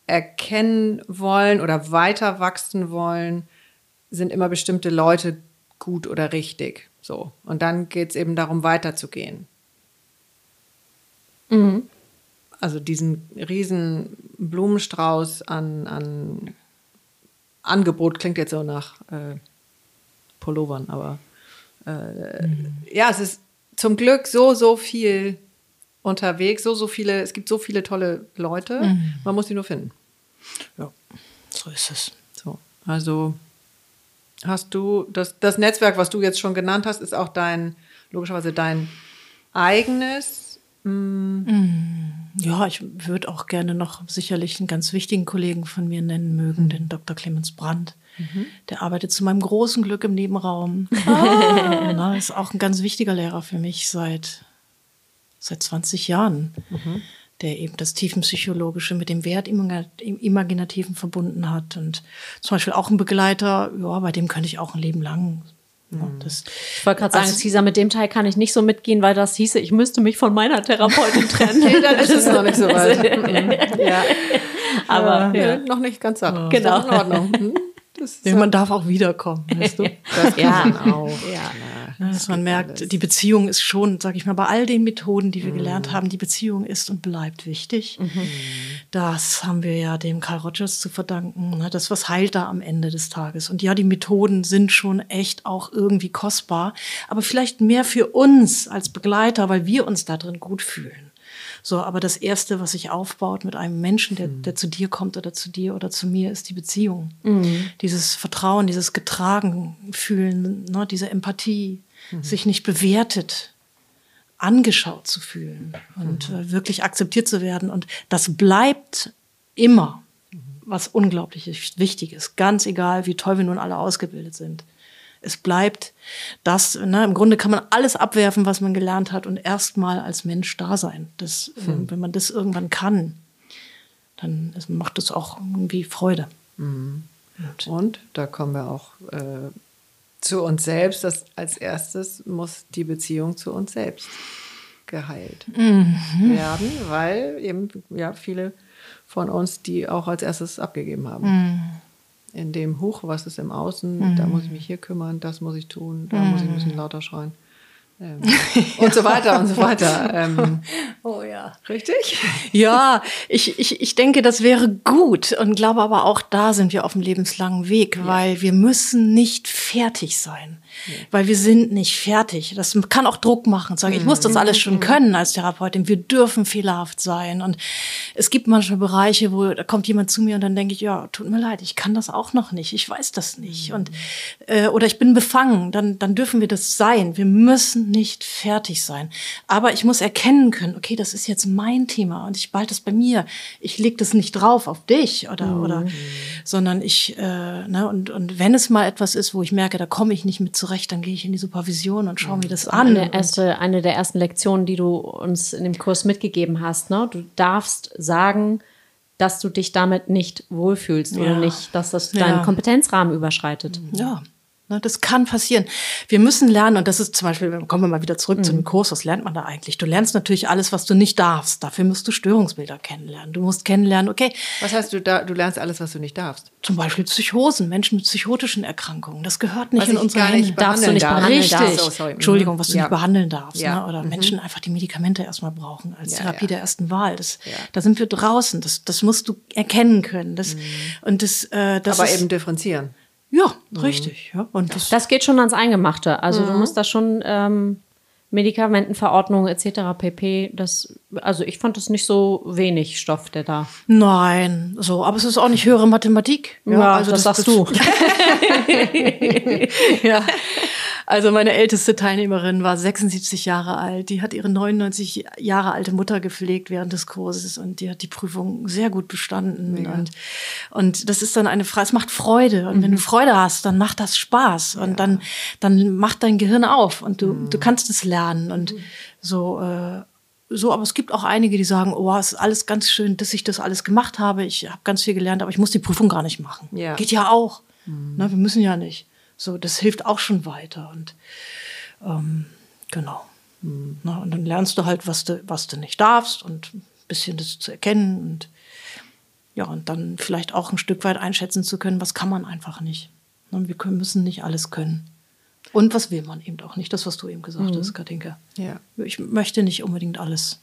erkennen wollen oder weiter wachsen wollen, sind immer bestimmte Leute gut oder richtig. So. Und dann geht es eben darum, weiterzugehen. Mhm. Also diesen riesen Blumenstrauß an, an Angebot klingt jetzt so nach äh, Pullovern, aber äh, mhm. ja, es ist zum Glück so, so viel unterwegs, so, so viele, es gibt so viele tolle Leute, mhm. man muss sie nur finden. Ja, so ist es. So, also hast du, das, das Netzwerk, was du jetzt schon genannt hast, ist auch dein, logischerweise dein eigenes. Mm. Ja, ich würde auch gerne noch sicherlich einen ganz wichtigen Kollegen von mir nennen mögen, mhm. den Dr. Clemens Brandt. Mhm. Der arbeitet zu meinem großen Glück im Nebenraum. Ah. Na, ist auch ein ganz wichtiger Lehrer für mich seit, seit 20 Jahren. Mhm der eben das Tiefenpsychologische mit dem Wertimaginativen verbunden hat. Und zum Beispiel auch ein Begleiter, ja, bei dem könnte ich auch ein Leben lang. Ja, mhm. das, ich wollte gerade sagen, also, Cesar, mit dem Teil kann ich nicht so mitgehen, weil das hieße, ich müsste mich von meiner Therapeutin trennen. nee, dann ist es noch nicht so weit. Mhm. ja. Aber ja. noch nicht ganz satt. Genau. in Ordnung. Ja, man darf auch wiederkommen, weißt du? Das ja, auch. Ja. Na, dass man merkt, alles. die Beziehung ist schon, sag ich mal, bei all den Methoden, die wir mhm. gelernt haben, die Beziehung ist und bleibt wichtig. Mhm. Das haben wir ja dem Carl Rogers zu verdanken. Ne? Das, was heilt da am Ende des Tages. Und ja, die Methoden sind schon echt auch irgendwie kostbar, aber vielleicht mehr für uns als Begleiter, weil wir uns da drin gut fühlen. So, aber das Erste, was sich aufbaut mit einem Menschen, der, mhm. der zu dir kommt oder zu dir oder zu mir, ist die Beziehung. Mhm. Dieses Vertrauen, dieses getragen fühlen, ne, diese Empathie, mhm. sich nicht bewertet, angeschaut zu fühlen und mhm. äh, wirklich akzeptiert zu werden. Und das bleibt immer mhm. was unglaublich wichtig ist. Ganz egal, wie toll wir nun alle ausgebildet sind. Es bleibt das, ne, im Grunde kann man alles abwerfen, was man gelernt hat und erstmal als Mensch da sein. Das, hm. Wenn man das irgendwann kann, dann macht es auch irgendwie Freude. Mhm. Und, und, da kommen wir auch äh, zu uns selbst. Das als erstes muss die Beziehung zu uns selbst geheilt mhm. werden, weil eben ja viele von uns die auch als erstes abgegeben haben. In dem Huch, was ist im Außen, mhm. da muss ich mich hier kümmern, das muss ich tun, da mhm. muss ich ein bisschen lauter schreien. Ähm, und so weiter und so weiter. Ähm, oh ja. Richtig? Ja, ich, ich, ich denke, das wäre gut und glaube aber auch, da sind wir auf dem lebenslangen Weg, ja. weil wir müssen nicht fertig sein. Weil wir sind nicht fertig. Das kann auch Druck machen, sagen, ich muss das alles schon mhm. können als Therapeutin. Wir dürfen fehlerhaft sein. Und es gibt manchmal Bereiche, wo da kommt jemand zu mir und dann denke ich, ja, tut mir leid, ich kann das auch noch nicht. Ich weiß das nicht. Mhm. Und, äh, oder ich bin befangen. Dann, dann dürfen wir das sein. Wir müssen nicht fertig sein. Aber ich muss erkennen können, okay, das ist jetzt mein Thema und ich behalte das bei mir. Ich leg das nicht drauf auf dich oder, mhm. oder, sondern ich, äh, ne, und, und wenn es mal etwas ist, wo ich merke, da komme ich nicht mit zurecht, dann gehe ich in die Supervision und schaue mir das an. Eine, erste, eine der ersten Lektionen, die du uns in dem Kurs mitgegeben hast. Ne? Du darfst sagen, dass du dich damit nicht wohlfühlst ja. oder nicht, dass das deinen ja. Kompetenzrahmen überschreitet. Ja. Ne, das kann passieren. Wir müssen lernen, und das ist zum Beispiel, kommen wir mal wieder zurück mhm. zu dem Kurs, was lernt man da eigentlich? Du lernst natürlich alles, was du nicht darfst. Dafür musst du Störungsbilder kennenlernen. Du musst kennenlernen, okay. Was heißt du da, du lernst alles, was du nicht darfst? Zum Beispiel Psychosen, Menschen mit psychotischen Erkrankungen. Das gehört nicht was in unsere Hände. Darfst du nicht behandeln Richtig. Darfst. Oh, Entschuldigung, was du ja. nicht behandeln darfst. Ja. Ne? Oder mhm. Menschen einfach die Medikamente erstmal brauchen als ja, Therapie der ersten Wahl. Das, Da sind wir draußen. Das, das musst du erkennen können. Das, mhm. und das, äh, das Aber ist, eben differenzieren. Ja, mhm. richtig. Ja. Und das, das geht schon ans Eingemachte. Also mhm. du musst da schon ähm, Medikamentenverordnung etc. pp. Das, also ich fand das nicht so wenig Stoff, der da. Nein, so, aber es ist auch nicht höhere Mathematik. Ja, ja also das, das sagst du. ja. Also meine älteste Teilnehmerin war 76 Jahre alt. Die hat ihre 99 Jahre alte Mutter gepflegt während des Kurses und die hat die Prüfung sehr gut bestanden. Ja. Und, und das ist dann eine Frage, es macht Freude. Und mhm. wenn du mhm. Freude hast, dann macht das Spaß. Und ja. dann, dann macht dein Gehirn auf und du, mhm. du kannst es lernen. Und mhm. so, äh, so, aber es gibt auch einige, die sagen, oh, es ist alles ganz schön, dass ich das alles gemacht habe. Ich habe ganz viel gelernt, aber ich muss die Prüfung gar nicht machen. Ja. Geht ja auch. Mhm. Na, wir müssen ja nicht. So, das hilft auch schon weiter. Und ähm, genau. Mhm. Na, und dann lernst du halt, was du, was du nicht darfst und ein bisschen das zu erkennen und ja, und dann vielleicht auch ein Stück weit einschätzen zu können, was kann man einfach nicht. Wir können, müssen nicht alles können. Und was will man eben auch nicht, das, was du eben gesagt mhm. hast, Katinka. Ja. Ich möchte nicht unbedingt alles,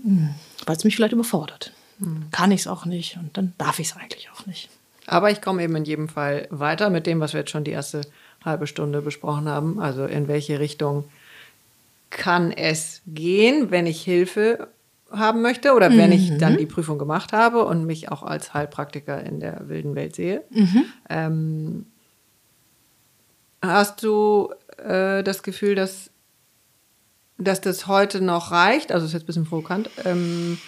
hm, weil es mich vielleicht überfordert. Mhm. Kann ich es auch nicht und dann darf ich es eigentlich auch nicht. Aber ich komme eben in jedem Fall weiter mit dem, was wir jetzt schon die erste halbe Stunde besprochen haben. Also in welche Richtung kann es gehen, wenn ich Hilfe haben möchte oder mhm. wenn ich dann mhm. die Prüfung gemacht habe und mich auch als Heilpraktiker in der wilden Welt sehe. Mhm. Ähm, hast du äh, das Gefühl, dass, dass das heute noch reicht? Also ist jetzt ein bisschen provokant. Ähm,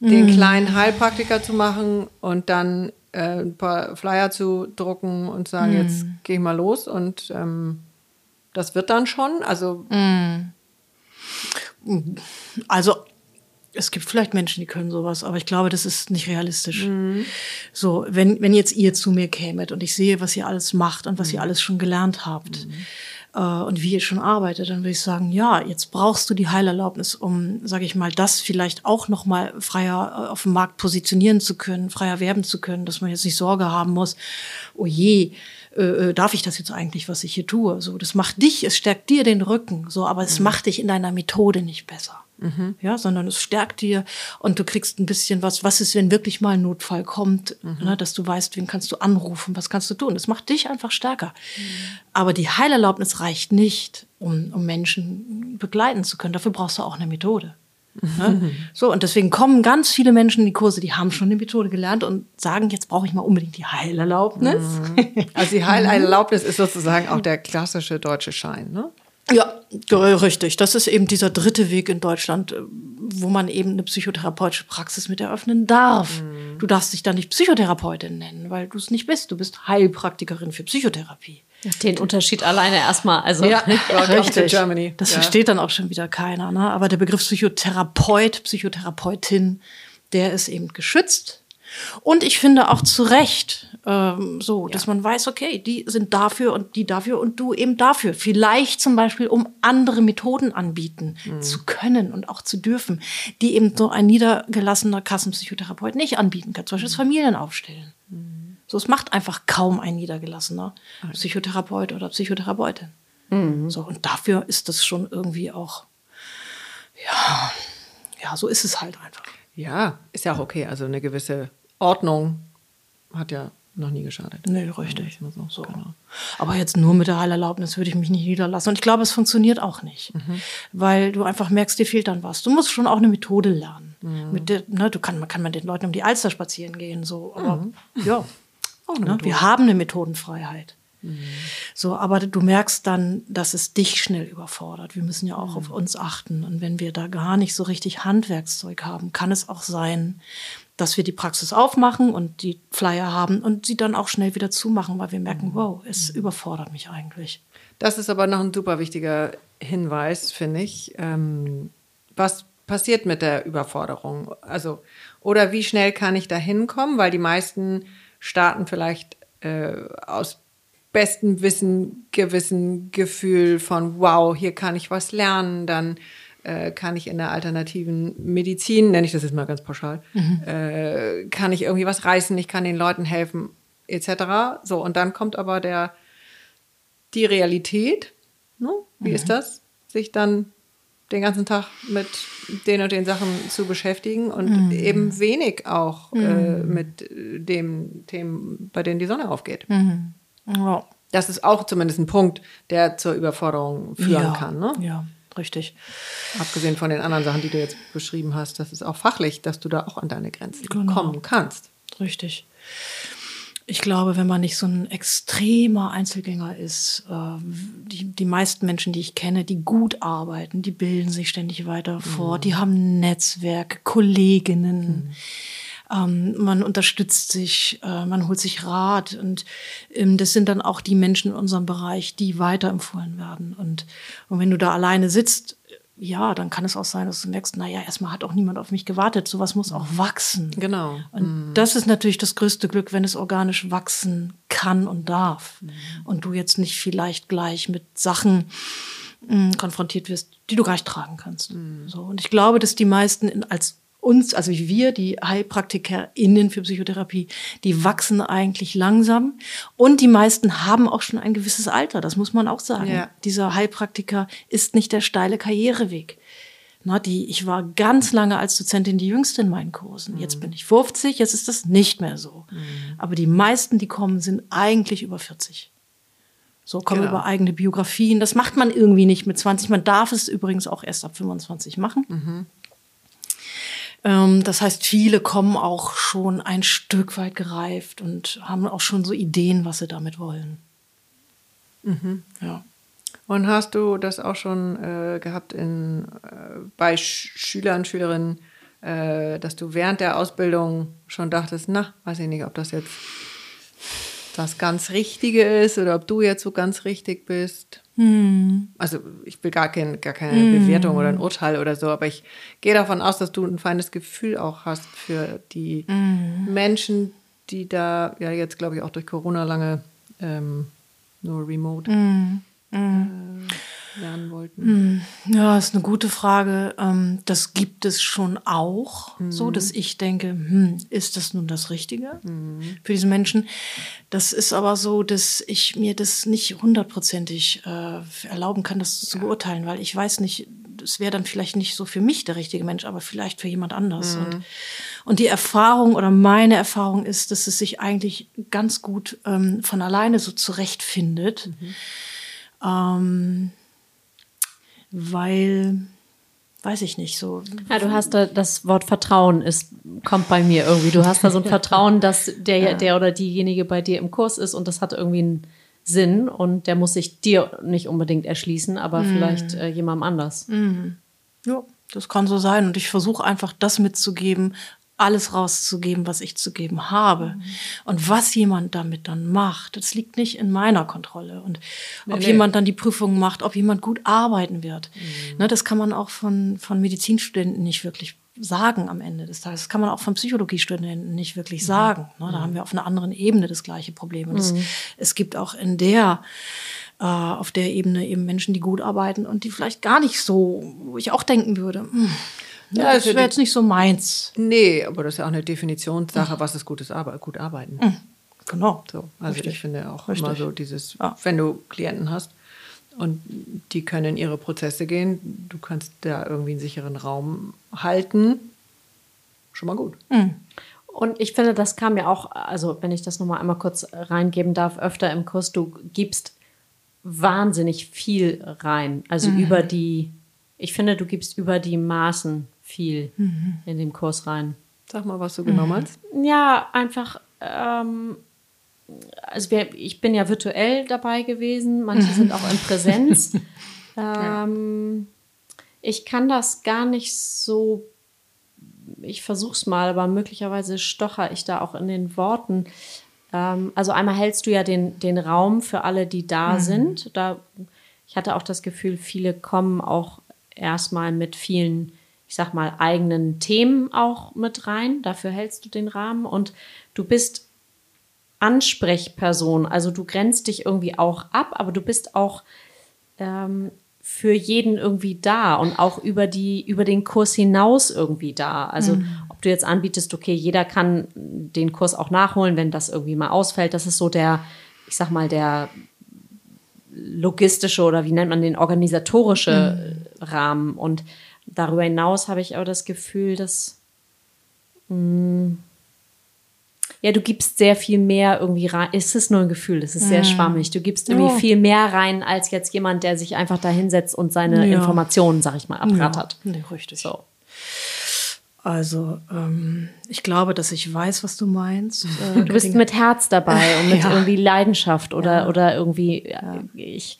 den mhm. kleinen Heilpraktiker zu machen und dann äh, ein paar Flyer zu drucken und sagen, mm. jetzt gehe ich mal los und ähm, das wird dann schon. Also, mm. also es gibt vielleicht Menschen, die können sowas, aber ich glaube, das ist nicht realistisch. Mm. So, wenn, wenn jetzt ihr zu mir kämet und ich sehe, was ihr alles macht und was ihr alles schon gelernt habt, äh, und wie ihr schon arbeitet, dann würde ich sagen, ja, jetzt brauchst du die Heilerlaubnis, um, sage ich mal, das vielleicht auch noch mal freier äh, auf dem Markt positionieren zu können, freier werben zu können, dass man jetzt nicht Sorge haben muss, oh je, äh, äh, darf ich das jetzt eigentlich, was ich hier tue? So, das macht dich, es stärkt dir den Rücken, so, aber es mhm. macht dich in deiner Methode nicht besser. Mhm. Ja, sondern es stärkt dir und du kriegst ein bisschen was, was ist, wenn wirklich mal ein Notfall kommt, mhm. ne, dass du weißt, wen kannst du anrufen, was kannst du tun. Das macht dich einfach stärker. Mhm. Aber die Heilerlaubnis reicht nicht, um, um Menschen begleiten zu können. Dafür brauchst du auch eine Methode. Ne? So, und deswegen kommen ganz viele Menschen in die Kurse, die haben schon eine Methode gelernt und sagen, jetzt brauche ich mal unbedingt die Heilerlaubnis. Mhm. Also die Heilerlaubnis ist sozusagen auch der klassische deutsche Schein, ne? Ja, richtig. Das ist eben dieser dritte Weg in Deutschland, äh, wo man eben eine psychotherapeutische Praxis mit eröffnen darf. Mhm. Du darfst dich dann nicht Psychotherapeutin nennen, weil du es nicht bist. Du bist Heilpraktikerin für Psychotherapie. Den Unterschied alleine erstmal, also ja, richtig. Germany. Das ja. versteht dann auch schon wieder keiner. Ne? Aber der Begriff Psychotherapeut, Psychotherapeutin, der ist eben geschützt. Und ich finde auch zu Recht, ähm, so, ja. dass man weiß, okay, die sind dafür und die dafür und du eben dafür. Vielleicht zum Beispiel, um andere Methoden anbieten mhm. zu können und auch zu dürfen, die eben so ein niedergelassener Kassenpsychotherapeut nicht anbieten kann. Zum Beispiel das mhm. Familienaufstellen. So, es macht einfach kaum ein niedergelassener. Psychotherapeut oder Psychotherapeutin. Mhm. So, und dafür ist das schon irgendwie auch, ja, ja, so ist es halt einfach. Ja, ist ja auch okay. Also eine gewisse Ordnung hat ja noch nie geschadet. Nee, richtig. So, so. Genau. Aber jetzt nur mit der Heilerlaubnis würde ich mich nicht niederlassen. Und ich glaube, es funktioniert auch nicht. Mhm. Weil du einfach merkst, dir fehlt dann was. Du musst schon auch eine Methode lernen. Mhm. Mit der, ne, du kann, man kann mit den Leuten um die Alster spazieren gehen. So. Aber mhm. ja, ne, wir haben eine Methodenfreiheit. Mhm. So, aber du merkst dann, dass es dich schnell überfordert. Wir müssen ja auch mhm. auf uns achten. Und wenn wir da gar nicht so richtig Handwerkszeug haben, kann es auch sein, dass wir die Praxis aufmachen und die Flyer haben und sie dann auch schnell wieder zumachen, weil wir merken, mhm. wow, es mhm. überfordert mich eigentlich. Das ist aber noch ein super wichtiger Hinweis, finde ich. Ähm, was passiert mit der Überforderung? Also, oder wie schnell kann ich da hinkommen? Weil die meisten starten vielleicht äh, aus besten Wissen, Gewissen, Gefühl von, wow, hier kann ich was lernen, dann äh, kann ich in der alternativen Medizin, nenne ich das jetzt mal ganz pauschal, mhm. äh, kann ich irgendwie was reißen, ich kann den Leuten helfen, etc. So, und dann kommt aber der, die Realität. Ne? Wie mhm. ist das? Sich dann den ganzen Tag mit den und den Sachen zu beschäftigen und mhm. eben wenig auch äh, mhm. mit dem Themen, bei denen die Sonne aufgeht. Mhm. Ja. Das ist auch zumindest ein Punkt, der zur Überforderung führen ja. kann. Ne? Ja, richtig. Abgesehen von den anderen Sachen, die du jetzt beschrieben hast, das ist auch fachlich, dass du da auch an deine Grenzen genau. kommen kannst. Richtig. Ich glaube, wenn man nicht so ein extremer Einzelgänger ist, äh, die, die meisten Menschen, die ich kenne, die gut arbeiten, die bilden sich ständig weiter mhm. vor, die haben ein Netzwerk, Kolleginnen. Mhm. Ähm, man unterstützt sich, äh, man holt sich Rat und ähm, das sind dann auch die Menschen in unserem Bereich, die weiterempfohlen werden. Und, und wenn du da alleine sitzt, ja, dann kann es auch sein, dass du merkst, naja, erstmal hat auch niemand auf mich gewartet. Sowas muss auch wachsen. Genau. Und mhm. das ist natürlich das größte Glück, wenn es organisch wachsen kann und darf. Mhm. Und du jetzt nicht vielleicht gleich mit Sachen mh, konfrontiert wirst, die du gar nicht tragen kannst. Mhm. So. Und ich glaube, dass die meisten in, als uns, also wir, die HeilpraktikerInnen für Psychotherapie, die wachsen eigentlich langsam. Und die meisten haben auch schon ein gewisses Alter, das muss man auch sagen. Ja. Dieser Heilpraktiker ist nicht der steile Karriereweg. Na, die, ich war ganz lange als Dozentin die jüngste in meinen Kursen. Jetzt mhm. bin ich 50, jetzt ist das nicht mehr so. Mhm. Aber die meisten, die kommen, sind eigentlich über 40. So kommen genau. über eigene Biografien. Das macht man irgendwie nicht mit 20. Man darf es übrigens auch erst ab 25 machen. Mhm. Ähm, das heißt, viele kommen auch schon ein Stück weit gereift und haben auch schon so Ideen, was sie damit wollen. Mhm. Ja. Und hast du das auch schon äh, gehabt in, äh, bei Sch Schülern, Schülerinnen, äh, dass du während der Ausbildung schon dachtest, na, weiß ich nicht, ob das jetzt das ganz Richtige ist oder ob du jetzt so ganz richtig bist? Hm. Also ich will gar, kein, gar keine hm. Bewertung oder ein Urteil oder so, aber ich gehe davon aus, dass du ein feines Gefühl auch hast für die hm. Menschen, die da ja jetzt, glaube ich, auch durch Corona lange ähm, nur remote hm. Hm. äh, lernen wollten? Hm. Ja, ist eine gute Frage. Ähm, das gibt es schon auch, mhm. so dass ich denke, hm, ist das nun das Richtige mhm. für diese Menschen? Das ist aber so, dass ich mir das nicht hundertprozentig äh, erlauben kann, das zu beurteilen, weil ich weiß nicht, es wäre dann vielleicht nicht so für mich der richtige Mensch, aber vielleicht für jemand anders. Mhm. Und, und die Erfahrung oder meine Erfahrung ist, dass es sich eigentlich ganz gut ähm, von alleine so zurechtfindet. Mhm. Ähm, weil weiß ich nicht so. Ja, du hast da das Wort Vertrauen ist kommt bei mir irgendwie. Du hast da so ein Vertrauen, dass der ja. der oder diejenige bei dir im Kurs ist und das hat irgendwie einen Sinn und der muss sich dir nicht unbedingt erschließen, aber mhm. vielleicht äh, jemandem anders. Mhm. Ja, das kann so sein und ich versuche einfach das mitzugeben, alles rauszugeben, was ich zu geben habe. Mhm. Und was jemand damit dann macht, das liegt nicht in meiner Kontrolle. Und nee, ob nee. jemand dann die Prüfung macht, ob jemand gut arbeiten wird, mhm. ne, das kann man auch von, von Medizinstudenten nicht wirklich sagen am Ende des Tages. Das kann man auch von Psychologiestudenten nicht wirklich mhm. sagen. Ne, da mhm. haben wir auf einer anderen Ebene das gleiche Problem. Und es, mhm. es gibt auch in der äh, auf der Ebene eben Menschen, die gut arbeiten und die vielleicht gar nicht so, wo ich auch denken würde, mh, hm, ja, das wäre jetzt nicht so meins. Nee, aber das ist ja auch eine Definitionssache, mhm. was ist gutes Arbe gut arbeiten. Mhm. Genau. So, also Richtig. ich finde auch Richtig. immer so dieses, ja. wenn du Klienten hast und die können in ihre Prozesse gehen, du kannst da irgendwie einen sicheren Raum halten, schon mal gut. Mhm. Und ich finde, das kam ja auch, also wenn ich das nochmal einmal kurz reingeben darf, öfter im Kurs, du gibst wahnsinnig viel rein. Also mhm. über die, ich finde, du gibst über die Maßen viel mhm. in den Kurs rein. Sag mal, was du genau mhm. meinst. Ja, einfach, ähm, also wir, ich bin ja virtuell dabei gewesen, manche sind auch in Präsenz. ähm, ich kann das gar nicht so, ich versuch's mal, aber möglicherweise stocher ich da auch in den Worten. Ähm, also einmal hältst du ja den, den Raum für alle, die da mhm. sind. Da, ich hatte auch das Gefühl, viele kommen auch erstmal mit vielen ich sag mal, eigenen Themen auch mit rein. Dafür hältst du den Rahmen und du bist Ansprechperson. Also du grenzt dich irgendwie auch ab, aber du bist auch ähm, für jeden irgendwie da und auch über die über den Kurs hinaus irgendwie da. Also mhm. ob du jetzt anbietest, okay, jeder kann den Kurs auch nachholen, wenn das irgendwie mal ausfällt. Das ist so der, ich sag mal der logistische oder wie nennt man den organisatorische mhm. Rahmen und darüber hinaus habe ich auch das Gefühl, dass mh, mm, ja, du gibst sehr viel mehr irgendwie rein. Es ist nur ein Gefühl, es ist sehr mhm. schwammig. Du gibst irgendwie oh. viel mehr rein als jetzt jemand, der sich einfach da hinsetzt und seine ja. Informationen, sag ich mal, abrattert. Ja, nee, richtig. So. Also, ähm, ich glaube, dass ich weiß, was du meinst. Äh, du bist mit Herz dabei und mit ja. irgendwie Leidenschaft oder, oder irgendwie, äh, ich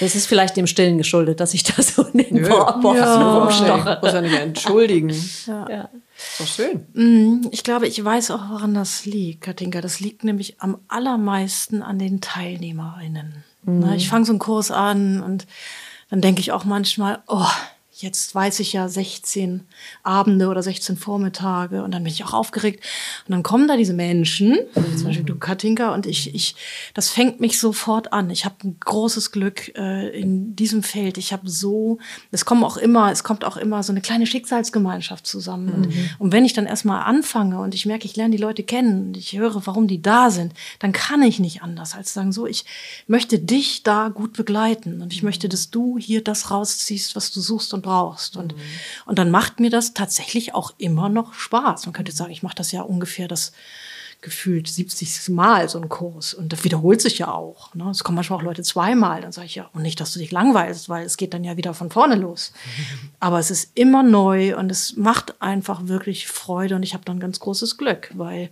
das ist vielleicht dem Stillen geschuldet, dass ich da so in den. Worten ja. rumstoche. Muss ja nicht entschuldigen. Ja. ja. Ist doch schön. Mm, ich glaube, ich weiß auch, woran das liegt, Katinka. Das liegt nämlich am allermeisten an den Teilnehmerinnen. Mhm. Ich fange so einen Kurs an und dann denke ich auch manchmal, oh, jetzt weiß ich ja 16 Abende oder 16 Vormittage und dann bin ich auch aufgeregt. Und dann kommen da diese Menschen, mhm. zum Beispiel du Katinka und ich, ich, das fängt mich sofort an. Ich habe ein großes Glück äh, in diesem Feld. Ich habe so, es kommen auch immer, es kommt auch immer so eine kleine Schicksalsgemeinschaft zusammen. Mhm. Und, und wenn ich dann erstmal anfange und ich merke, ich lerne die Leute kennen und ich höre, warum die da sind, dann kann ich nicht anders als sagen, so, ich möchte dich da gut begleiten und ich möchte, dass du hier das rausziehst, was du suchst und brauchst. Und, mhm. und dann macht mir das tatsächlich auch immer noch Spaß. Man könnte sagen, ich mache das ja ungefähr das gefühlt 70. Mal so ein Kurs. Und das wiederholt sich ja auch. Ne? Es kommen manchmal auch Leute zweimal. Dann sage ich ja, und nicht, dass du dich langweilst, weil es geht dann ja wieder von vorne los. Aber es ist immer neu und es macht einfach wirklich Freude und ich habe dann ganz großes Glück, weil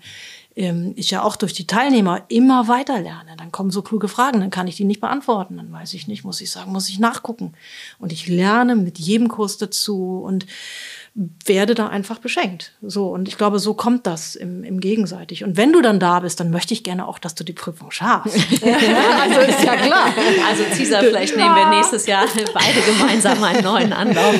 ähm, ich ja auch durch die Teilnehmer immer weiter lerne. Dann kommen so kluge Fragen, dann kann ich die nicht beantworten. Dann weiß ich nicht, muss ich sagen, muss ich nachgucken. Und ich lerne mit jedem Kurs dazu und werde da einfach beschenkt. So, und ich glaube, so kommt das im, im gegenseitig. Und wenn du dann da bist, dann möchte ich gerne auch, dass du die Prüfung schaffst. also ist ja klar. Also Cesar, vielleicht ja. nehmen wir nächstes Jahr beide gemeinsam einen neuen Anlauf.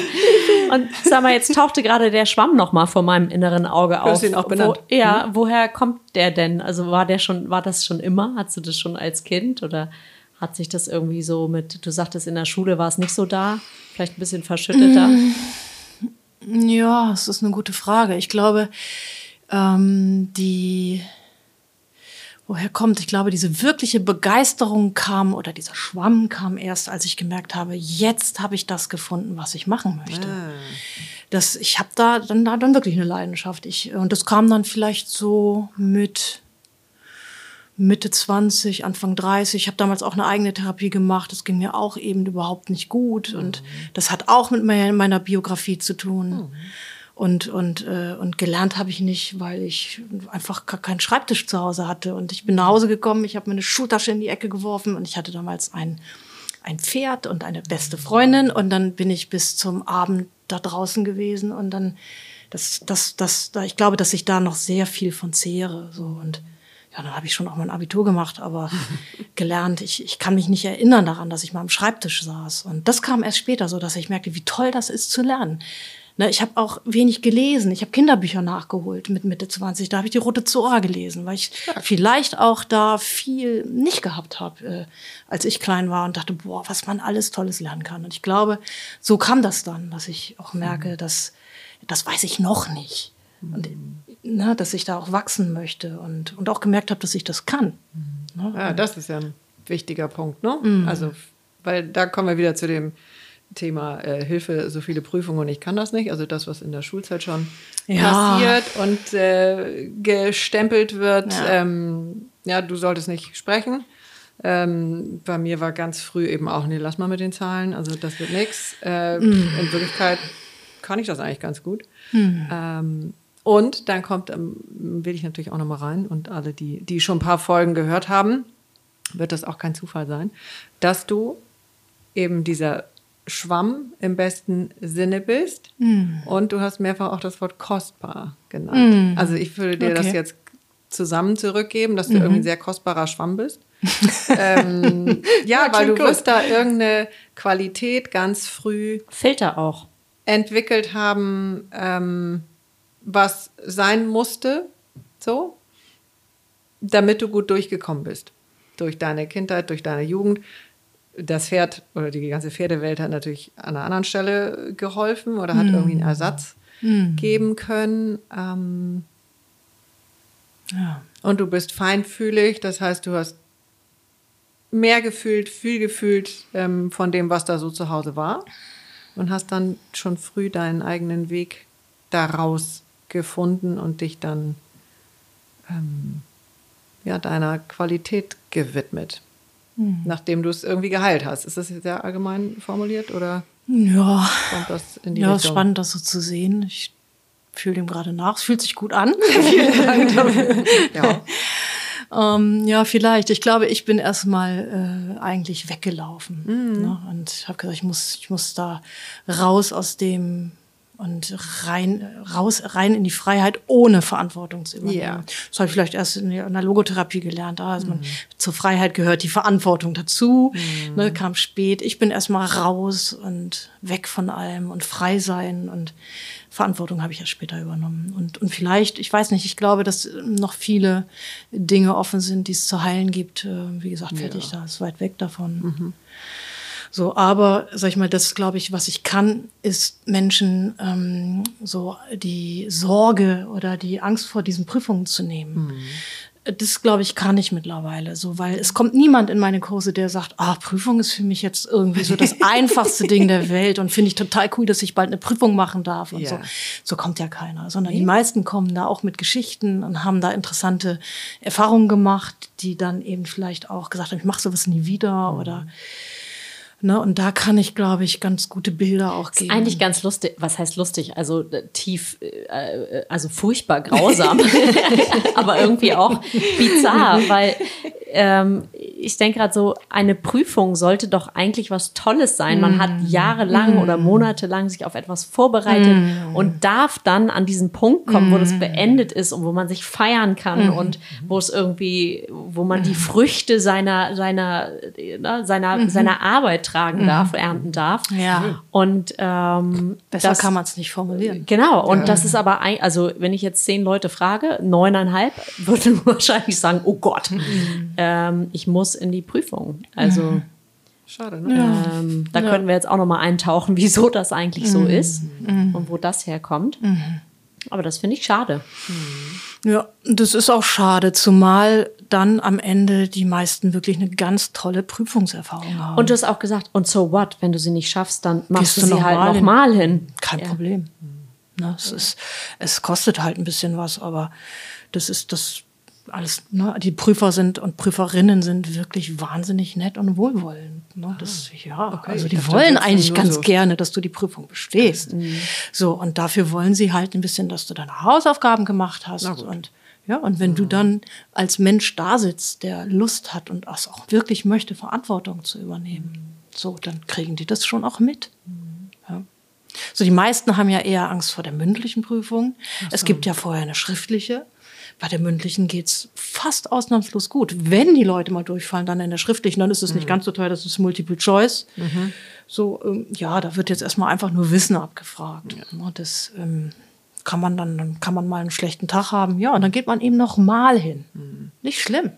Und sag mal, jetzt tauchte gerade der Schwamm noch mal vor meinem inneren Auge auf. Du hast ihn auch benannt. Wo, ja, mhm. woher kommt der denn? Also war der schon, war das schon immer? Hattest du das schon als Kind oder hat sich das irgendwie so mit, du sagtest in der Schule war es nicht so da, vielleicht ein bisschen verschütteter? Mhm. Ja, das ist eine gute Frage. Ich glaube, ähm, die, woher kommt, ich glaube, diese wirkliche Begeisterung kam oder dieser Schwamm kam erst, als ich gemerkt habe, jetzt habe ich das gefunden, was ich machen möchte. Ah. Das, ich habe da dann, da dann wirklich eine Leidenschaft. Ich, und das kam dann vielleicht so mit Mitte 20, Anfang 30. Ich habe damals auch eine eigene Therapie gemacht. Das ging mir auch eben überhaupt nicht gut. Und mhm. das hat auch mit meiner Biografie zu tun. Mhm. Und, und, äh, und gelernt habe ich nicht, weil ich einfach keinen Schreibtisch zu Hause hatte. Und ich bin nach Hause gekommen, ich habe meine Schultasche in die Ecke geworfen und ich hatte damals ein, ein Pferd und eine beste Freundin. Und dann bin ich bis zum Abend da draußen gewesen. Und dann, das, das, das, da, ich glaube, dass ich da noch sehr viel von zehre. So. Und ja, dann habe ich schon auch mein Abitur gemacht, aber gelernt, ich, ich kann mich nicht erinnern daran, dass ich mal am Schreibtisch saß. Und das kam erst später so, dass ich merkte, wie toll das ist zu lernen. Ne, ich habe auch wenig gelesen. Ich habe Kinderbücher nachgeholt mit Mitte 20. Da habe ich die Rote Zora gelesen, weil ich ja. vielleicht auch da viel nicht gehabt habe, äh, als ich klein war und dachte, boah, was man alles Tolles lernen kann. Und ich glaube, so kam das dann, dass ich auch merke, mhm. dass das weiß ich noch nicht. Und na, dass ich da auch wachsen möchte und, und auch gemerkt habe, dass ich das kann. Mhm. Ja, das ist ja ein wichtiger Punkt, ne? Mhm. Also, weil da kommen wir wieder zu dem Thema äh, Hilfe, so viele Prüfungen und ich kann das nicht. Also das, was in der Schulzeit schon ja. passiert und äh, gestempelt wird, ja. Ähm, ja. du solltest nicht sprechen. Ähm, bei mir war ganz früh eben auch, nee, lass mal mit den Zahlen, also das wird nichts. Äh, mm. In Wirklichkeit kann ich das eigentlich ganz gut. Mm. Ähm, und dann kommt, ähm, will ich natürlich auch nochmal rein und alle, die, die schon ein paar Folgen gehört haben, wird das auch kein Zufall sein, dass du eben dieser Schwamm im besten Sinne bist. Mm. Und du hast mehrfach auch das Wort kostbar genannt. Mm. Also ich würde dir okay. das jetzt zusammen zurückgeben, dass du mhm. irgendwie ein sehr kostbarer Schwamm bist. ähm, ja, ja weil du gut. wirst da irgendeine Qualität ganz früh Filter auch entwickelt haben. Ähm, was sein musste, so. damit du gut durchgekommen bist. Durch deine Kindheit, durch deine Jugend. Das Pferd oder die ganze Pferdewelt hat natürlich an einer anderen Stelle geholfen oder hat irgendwie einen Ersatz geben können. Ähm, Ja. und du bist feinfühlig, das heißt, du hast mehr gefühlt, viel gefühlt ähm, von dem, was da so zu Hause war. Und hast dann schon früh deinen eigenen Weg daraus gefunden und dich dann ähm, ja, deiner Qualität gewidmet. Nachdem du es irgendwie geheilt hast. Ist das jetzt sehr allgemein formuliert oder Ja, kommt das in die ja, ist Richtung? spannend, das so zu sehen. Ich fühle dem gerade nach. Es fühlt sich gut an. Vielen Dank. Ja. Ähm, ja, vielleicht. Ich glaube, ich bin erstmal äh, eigentlich weggelaufen ne? und habe gesagt, ich muss, ich muss da raus aus dem und rein, raus, rein in die Freiheit, ohne Verantwortung zu übernehmen. Ja. Das habe ich vielleicht erst in der Logotherapie gelernt. Da ist man, zur Freiheit gehört die Verantwortung dazu. Ne, kam spät. Ich bin erstmal raus und weg von allem und frei sein und Verantwortung habe ich ja später übernommen. Und, und vielleicht, ich weiß nicht, ich glaube, dass noch viele Dinge offen sind, die es zu heilen gibt. Äh, Wie gesagt, fertig, da ist weit weg davon. So, aber sag ich mal, das glaube ich, was ich kann, ist Menschen ähm, so die Sorge oder die Angst vor diesen Prüfungen zu nehmen. Das glaube ich kann ich mittlerweile so, weil es kommt niemand in meine Kurse, der sagt, ah, Prüfung ist für mich jetzt irgendwie so das einfachste Ding der Welt und finde ich total cool, dass ich bald eine Prüfung machen darf und Ja. so. So kommt ja keiner, sondern die meisten kommen da auch mit Geschichten und haben da interessante Erfahrungen gemacht, die dann eben vielleicht auch gesagt haben, ich mache sowas nie wieder oder Ne, und da kann ich, glaube ich, ganz gute Bilder auch geben. Eigentlich ganz lustig, was heißt lustig? Also äh, tief, äh, äh, also furchtbar grausam, aber irgendwie auch bizarr, weil ähm, ich denke gerade so, eine Prüfung sollte doch eigentlich was Tolles sein. Man hat jahrelang oder monatelang sich auf etwas vorbereitet und darf dann an diesen Punkt kommen, wo das beendet ist und wo man sich feiern kann und wo es irgendwie, wo man die Früchte seiner, seiner, ne, seiner, seiner Arbeit tragen darf, ernten darf. Ja. Und ähm, Besser das, kann man es nicht formulieren. Genau, und das ist aber, ein, also wenn ich jetzt zehn Leute frage, neuneinhalb würden wahrscheinlich sagen, oh Gott, ähm, ich muss in die Prüfung. Also Schade, ne? ähm, da könnten wir jetzt auch noch mal eintauchen, wieso das eigentlich so ist und wo das herkommt. Aber das finde ich schade. Ja, das ist auch schade, zumal dann am Ende die meisten wirklich eine ganz tolle Prüfungserfahrung haben. Und du hast auch gesagt, und so what, wenn du sie nicht schaffst, dann machst Gehst du sie noch halt mal noch hin. Kein Ja. Problem. Ne, es, ist, es kostet halt ein bisschen was, aber das ist das alles. Ne, die Prüfer sind und Prüferinnen sind wirklich wahnsinnig nett und wohlwollend. Ne, das, ja, okay. also die wollen das eigentlich ganz so- gerne, dass du die Prüfung bestehst. So, und dafür wollen sie halt ein bisschen, dass du deine Hausaufgaben gemacht hast. Und ja, und wenn du dann als Mensch da sitzt, der Lust hat und es auch wirklich möchte, Verantwortung zu übernehmen, so, dann kriegen die das schon auch mit. Ja. So, die meisten haben ja eher Angst vor der mündlichen Prüfung. Es gibt ja vorher eine schriftliche. Bei der mündlichen geht's fast ausnahmslos gut. Wenn die Leute mal durchfallen, dann in der schriftlichen, dann ist es nicht ganz so teuer, das ist Multiple Choice. So, ähm, ja, da wird jetzt erstmal einfach nur Wissen abgefragt. Ne, Das ähm, kann man dann, dann kann man mal einen schlechten Tag haben. Ja, und dann geht man eben noch mal hin. Nicht schlimm.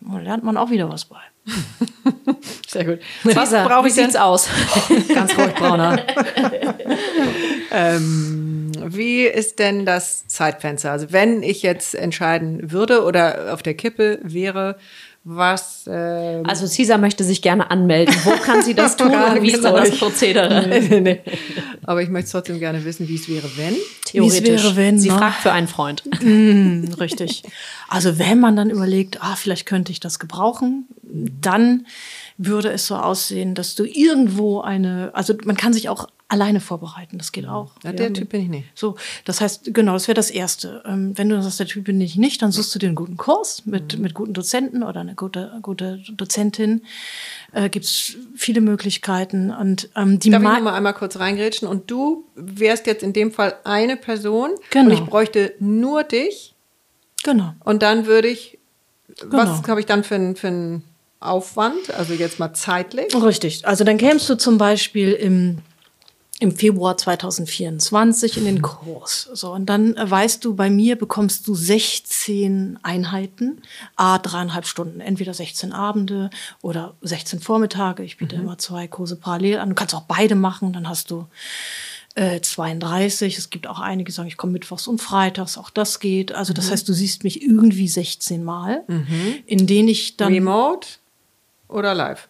Da lernt man auch wieder was bei. Sehr gut. Was brauche wie ich denn? sieht's aus? Ganz ruhig, Brauner. Ähm, wie ist denn das Zeitfenster? Also wenn ich jetzt entscheiden würde oder auf der Kippe wäre, was ähm, Also Cesar möchte sich gerne anmelden. Wo kann sie das tun und wie ist dann das Prozedere? nee, nee. Aber ich möchte trotzdem gerne wissen, wie es wäre, wenn. Theoretisch. wäre, wenn, sie ne? fragt für einen Freund. Mm, Richtig. Also wenn man dann überlegt, ah, vielleicht könnte ich das gebrauchen, dann würde es so aussehen, dass du irgendwo eine, also man kann sich auch alleine vorbereiten, das geht auch. Ja, der Typ bin ich nicht. So, das heißt, genau, das wäre das Erste. Ähm, wenn du sagst, der Typ bin ich nicht, dann suchst du dir einen guten Kurs mit, Mhm. mit guten Dozenten oder eine gute, gute Dozentin. Äh, Gibt es viele Möglichkeiten. Und ähm, die Darf ich ma- noch mal einmal kurz reingrätschen? Und du wärst jetzt in dem Fall eine Person Genau. und ich bräuchte nur dich Genau. und dann würde ich, was Genau. habe ich dann für einen für einen Aufwand? Also jetzt mal zeitlich. Richtig. Also dann kämst du zum Beispiel im im Februar 2024 in den Kurs. So, und dann äh, weißt du, bei mir bekommst du 16 Einheiten, a dreieinhalb Stunden, entweder 16 Abende oder 16 Vormittage. Ich biete mhm. immer zwei Kurse parallel an. Du kannst auch beide machen, dann hast du äh, 32. Es gibt auch einige, die sagen, ich komme mittwochs und freitags, auch das geht. Also das mhm. heißt, du siehst mich irgendwie 16 Mal, mhm. in denen ich dann. Remote oder live?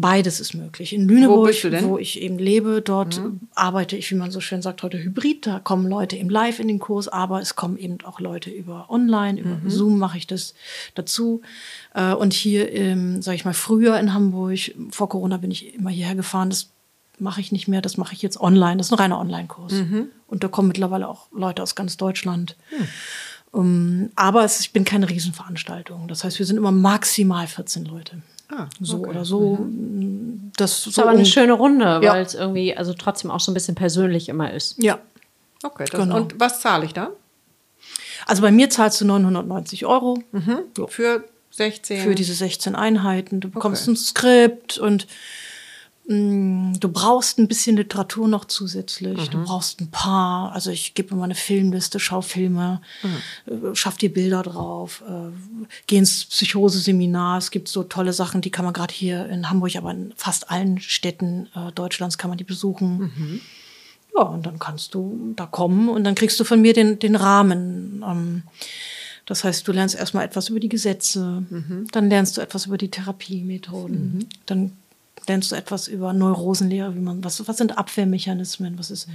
Beides ist möglich. In Lüneburg, wo, wo ich eben lebe, dort mhm. arbeite ich, wie man so schön sagt, heute hybrid. Da kommen Leute eben live in den Kurs, aber es kommen eben auch Leute über online, über mhm. Zoom mache ich das dazu. Äh, und hier, sage ich mal, früher in Hamburg, vor Corona bin ich immer hierher gefahren. Das mache ich nicht mehr, das mache ich jetzt online. Das ist ein reiner Online-Kurs. Mhm. Und da kommen mittlerweile auch Leute aus ganz Deutschland. Mhm. Um, aber es, ich bin keine Riesenveranstaltung. Das heißt, wir sind immer maximal 14 Leute. Ah, so okay. oder so. Mhm. Das, ist so aber eine schöne Runde, ja. weil es irgendwie also trotzdem auch so ein bisschen persönlich immer ist. Ja. Okay. Das, genau. Und was zahle ich da? Also bei mir zahlst du 990 Euro. Mhm. Für 16? Für diese 16 Einheiten. Du bekommst okay. ein Skript und du brauchst ein bisschen Literatur noch zusätzlich. Mhm. Du brauchst ein paar. Also ich gebe immer eine Filmliste, schau Filme, mhm. Äh, schaff dir Bilder drauf, äh, geh ins Psychoseseminar. Es gibt so tolle Sachen, die kann man gerade hier in Hamburg, aber in fast allen Städten äh, Deutschlands kann man die besuchen. Mhm. Ja, und dann kannst du da kommen und dann kriegst du von mir den, den Rahmen. Ähm, das heißt, du lernst erstmal etwas über die Gesetze, mhm. dann lernst du etwas über die Therapiemethoden, mhm. dann lernst du etwas über Neurosenlehre, wie man, was, was sind Abwehrmechanismen, was ist. Mhm.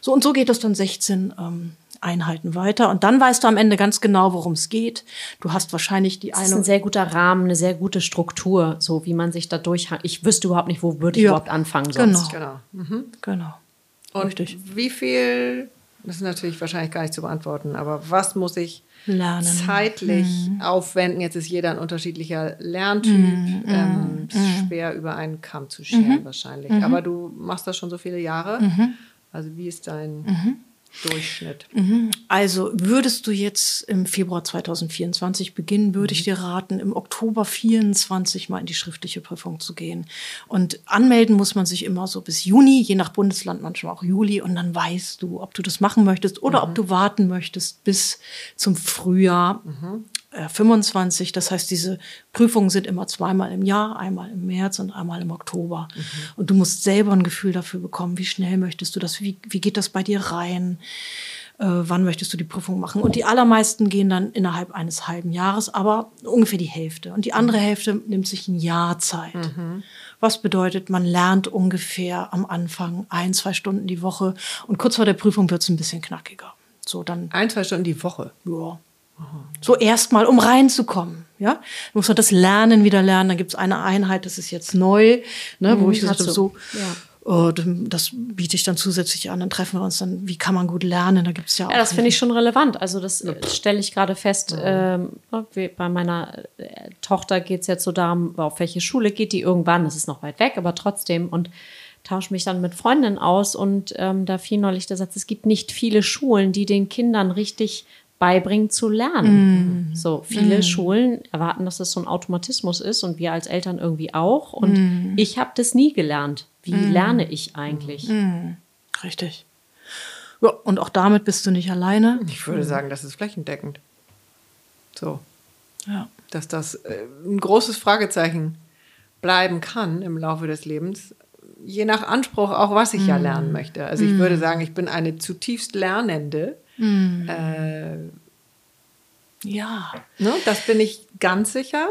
So und so geht es dann 16 ähm, Einheiten weiter. Und dann weißt du am Ende ganz genau, worum es geht. Du hast wahrscheinlich die eine. Das ist ein sehr guter Rahmen, eine sehr gute Struktur, so wie man sich da durch. Ich wüsste überhaupt nicht, wo würde ich ja. überhaupt anfangen sonst. Genau. Genau. Mhm. genau. Und Richtig. wie viel, das ist natürlich wahrscheinlich gar nicht zu beantworten, aber was muss ich Lernen. zeitlich mhm. aufwenden. Jetzt ist jeder ein unterschiedlicher Lerntyp. Mhm. Ähm, mhm. Schwer über einen Kamm zu scheren mhm. wahrscheinlich. Mhm. Aber du machst das schon so viele Jahre. Mhm. Also wie ist dein Durchschnitt. Mhm. Also würdest du jetzt im Februar 2024 beginnen, würde mhm. ich dir raten, im Oktober 24 mal in die schriftliche Prüfung zu gehen. Und anmelden muss man sich immer so bis Juni, je nach Bundesland manchmal auch Juli. Und dann weißt du, ob du das machen möchtest oder mhm. ob du warten möchtest bis zum Frühjahr. Mhm. 25. Äh, das heißt, diese Prüfungen sind immer zweimal im Jahr, einmal im März und einmal im Oktober. Mhm. Und du musst selber ein Gefühl dafür bekommen, wie schnell möchtest du das, wie, wie geht das bei dir rein, äh, wann möchtest du die Prüfung machen. Und die allermeisten gehen dann innerhalb eines halben Jahres, aber ungefähr die Hälfte. Und die andere Hälfte nimmt sich ein Jahr Zeit. Mhm. Was bedeutet, man lernt ungefähr am Anfang ein, zwei Stunden die Woche und kurz vor der Prüfung wird es ein bisschen knackiger. So dann. Ein, zwei Stunden die Woche? Ja. So erstmal, um reinzukommen. Ja, du musst man das Lernen wieder lernen. Dann gibt es eine Einheit, das ist jetzt neu, ne, wo mhm, ich gesagt habe, so, ja. Oh, das biete ich dann zusätzlich an. Dann treffen wir uns dann, wie kann man gut lernen? Da gibt es ja auch. Ja, das finde ich schon relevant. Also das ja. stelle ich gerade fest. Ja. Ähm, bei meiner äh, Tochter geht es jetzt so darum, auf welche Schule geht die irgendwann. Das ist noch weit weg, aber trotzdem. Und tausche mich dann mit Freundinnen aus und ähm, da fiel neulich der Satz, es gibt nicht viele Schulen, die den Kindern richtig beibringen zu lernen. Mm. So viele mm. Schulen erwarten, dass das so ein Automatismus ist und wir als Eltern irgendwie auch. Und mm. ich habe das nie gelernt. Wie mm. lerne ich eigentlich? Mm. Richtig. Ja, und auch damit bist du nicht alleine. Ich würde sagen, das ist flächendeckend. So. Ja. Dass das äh, ein großes Fragezeichen bleiben kann im Laufe des Lebens, je nach Anspruch auch, was ich ja lernen möchte. Also ich würde sagen, ich bin eine zutiefst Lernende Mhm. Äh, ja. Ne, das bin ich ganz sicher.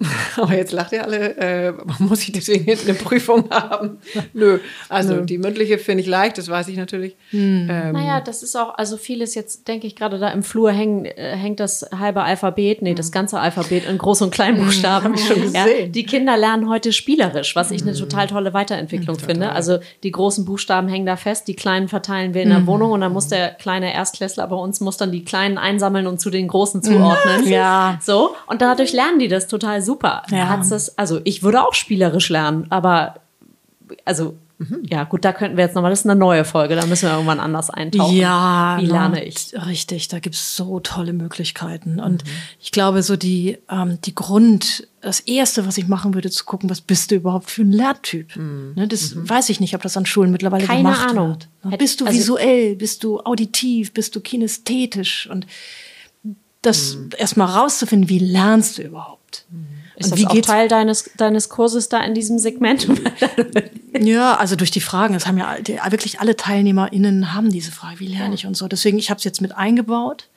Aber jetzt lacht ihr alle, äh, muss ich deswegen eine Prüfung haben? Nö, also Nö. die mündliche finde ich leicht, das weiß ich natürlich. Hm. Ähm, naja, das ist auch, also vieles jetzt, denke ich, gerade da im Flur hängen, äh, hängt das halbe Alphabet, nee, das hm. ganze Alphabet in Groß- und Kleinbuchstaben. Hm, Hab ich schon gesehen. Ja, die Kinder lernen heute spielerisch, was ich eine hm. total tolle Weiterentwicklung hm, finde. Also die großen Buchstaben hängen da fest, die kleinen verteilen wir in der Wohnung und dann muss der kleine Erstklässler bei uns muss dann die kleinen einsammeln und zu den großen zuordnen. Ja. So, und dadurch lernen die das total super. Ja. Hat's das, also ich würde auch spielerisch lernen, aber also Ja, gut, da könnten wir jetzt nochmal, das ist eine neue Folge, da müssen wir irgendwann anders eintauchen. Ja, Wie lerne ich? Richtig, da gibt's so tolle Möglichkeiten. Und ich glaube, so die, ähm, die Grund, das Erste, was ich machen würde, zu gucken, was bist du überhaupt für ein Lerntyp? Ne, das weiß ich nicht, ob das an Schulen mittlerweile Keine gemacht Ahnung. wird. Ne, Bist du also- visuell, bist du auditiv, bist du kinästhetisch? Und das erstmal rauszufinden, wie lernst du überhaupt? Ist das wie auch Teil deines, deines Kurses da in diesem Segment? Ja, also durch die Fragen. Das haben ja wirklich alle TeilnehmerInnen haben diese Frage, wie lerne ich und so. Deswegen, ich habe es jetzt mit eingebaut.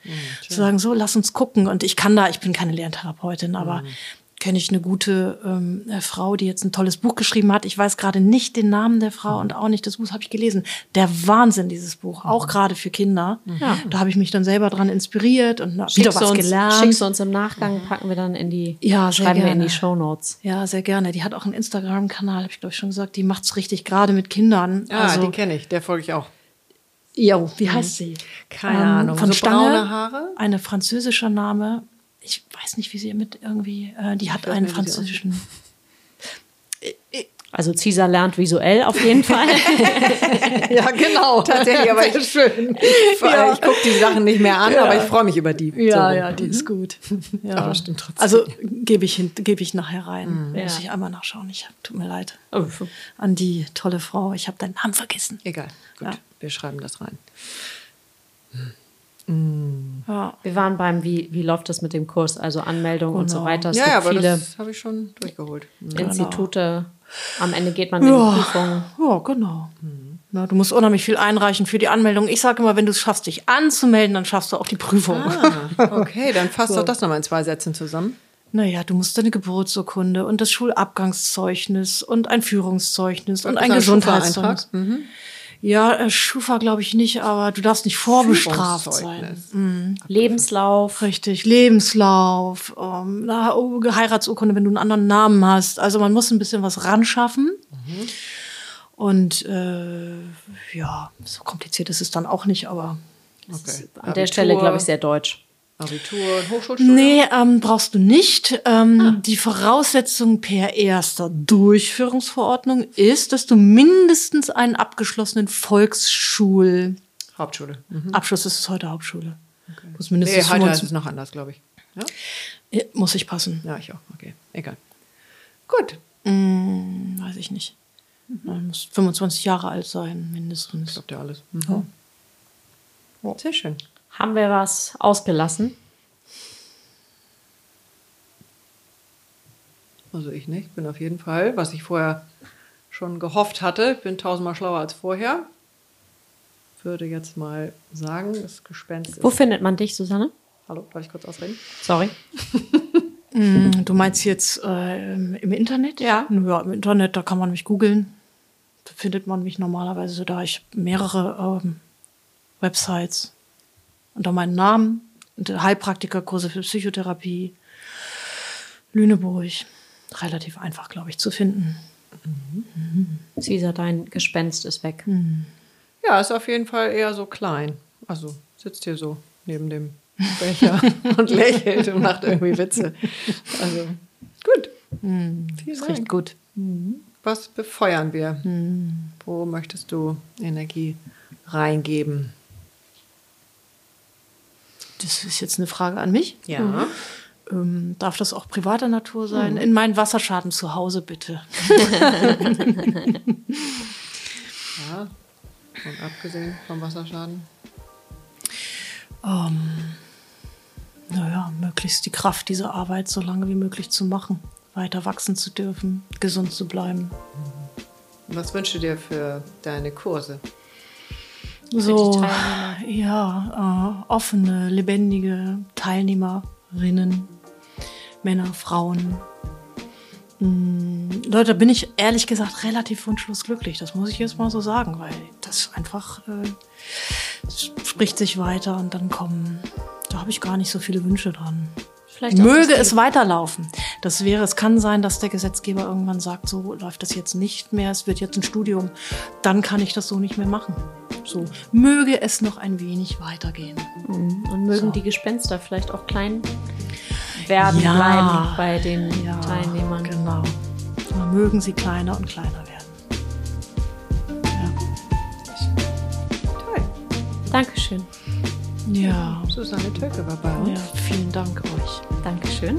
zu sagen, so, lass uns gucken. Und ich kann da, ich bin keine Lerntherapeutin, aber kenne ich eine gute ähm, äh, Frau, die jetzt ein tolles Buch geschrieben hat. Ich weiß gerade nicht den Namen der Frau und auch nicht das Buch, habe ich gelesen. Der Wahnsinn, dieses Buch, auch gerade für Kinder. Ja. Da habe ich mich dann selber dran inspiriert und na, wieder was uns, gelernt. Schickst du uns im Nachgang, packen wir dann in die, Ja, schreiben wir in gerne. die Shownotes. Ja, sehr gerne. Die hat auch einen Instagram-Kanal, habe ich glaube ich schon gesagt. Die macht's richtig gerade mit Kindern. Ah, also, die kenne ich, der folge ich auch. Jo, wie heißt sie? Keine Ähm, Ahnung. Von so Stange, braune Haare? Eine französischer Name. Ich weiß nicht, wie sie mit irgendwie, äh, die hat einen französischen. Also Cesar lernt visuell auf jeden Fall. ja, genau. Tatsächlich, aber ich, schön. ich, Ja. ich gucke die Sachen nicht mehr an, aber ich freue mich über die. Ja, So. ja, die ist gut. Ja. Aber stimmt trotzdem. Also gebe ich, hin- gebe ich nachher rein. Ja. Muss ich einmal nachschauen. Ich hab, tut mir leid. Oh, An die tolle Frau. Ich habe deinen Namen vergessen. Egal, gut, Ja. wir schreiben das rein. Ja. Wir waren beim, wie, wie läuft das mit dem Kurs, also Anmeldung und so Genau. weiter. Es ja, gibt aber viele das habe ich schon durchgeholt. Institute. Am Ende geht man in die Prüfung. Ja, genau. Ja, du musst unheimlich viel einreichen für die Anmeldung. Ich sage immer, wenn du es schaffst, dich anzumelden, dann schaffst du auch die Prüfung. Ah, okay, dann fasst doch das nochmal in zwei Sätzen zusammen. Naja, du musst deine Geburtsurkunde und das Schulabgangszeugnis und ein Führungszeugnis und, Und ein Gesundheitszeugnis. Schufa-Eintrag? Ja, äh, Schufa glaube ich nicht, aber du darfst nicht vorbestraft sein. Führungszeugnis. Lebenslauf. Richtig, Lebenslauf, ähm, na, oh, Heiratsurkunde, wenn du einen anderen Namen hast. Also man muss ein bisschen was ranschaffen. Und äh, ja, so kompliziert ist es dann auch nicht, aber Okay. An der Stelle, glaube ich, sehr deutsch. Abitur und Hochschulstudium? Nee, ähm, brauchst du nicht. Ähm, Die Voraussetzung per erster Durchführungsverordnung ist, dass du mindestens einen abgeschlossenen Volksschulabschluss, Hauptschule. Mhm. ist es heute Hauptschule. Muss Nee, mindestens heute 25 ist es noch anders, glaube ich. Ja? Ja, muss ich passen. ja, ich auch. Okay, egal. Gut, Hm, weiß ich nicht. Man muss 25 Jahre alt sein, mindestens. klappt ja alles. Mhm. Sehr schön. Haben wir was ausgelassen? Also ich nicht. Bin auf jeden Fall, was ich vorher schon gehofft hatte, bin tausendmal schlauer als vorher. Würde jetzt mal sagen, das Gespenst ist. Wo findet man dich, Susanne? Hallo, darf ich kurz ausreden? Sorry. Hm, Du meinst jetzt äh, im Internet? Ja. Ja, im Internet, da kann man mich googeln. Da findet man mich normalerweise so da. Ich mehrere ähm, Websites unter meinem Namen. Und Heilpraktikerkurse für Psychotherapie. Lüneburg. Relativ einfach, glaube ich, zu finden. Cesar, dein Gespenst ist weg. Ja, ist auf jeden Fall eher so klein. Also sitzt hier so neben dem Becher und lächelt und macht irgendwie Witze. Also gut. Vielen Das riecht gut. Was befeuern wir? Wo möchtest du Energie reingeben? Das ist jetzt eine Frage an mich. Ja. Ähm, darf das auch privater Natur sein? In meinen Wasserschaden zu Hause, bitte. ja. Und abgesehen vom Wasserschaden? naja, möglichst die Kraft dieser Arbeit so lange wie möglich zu machen, weiter wachsen zu dürfen, gesund zu bleiben. Was wünschst du dir für deine Kurse? So, ja, äh, offene, lebendige Teilnehmerinnen, Männer, Frauen. Mm, Leute, da bin ich ehrlich gesagt relativ wunschlos glücklich. Das muss ich jetzt mal so sagen, weil das einfach äh, spricht sich weiter und dann kommen. Da habe ich gar nicht so viele Wünsche dran. Möge es weiterlaufen. Das wäre, es kann sein, dass der Gesetzgeber irgendwann sagt, so läuft das jetzt nicht mehr, es wird jetzt ein Studium, dann kann ich das so nicht mehr machen. So, möge es noch ein wenig weitergehen. Mhm. Und mögen so. die Gespenster vielleicht auch klein werden ja, bleiben bei den ja, Teilnehmern. Genau. Aber mögen sie kleiner und kleiner werden. Dankeschön. Ja. Susanne Tölke war bei uns. Ja, vielen Dank euch. Dankeschön.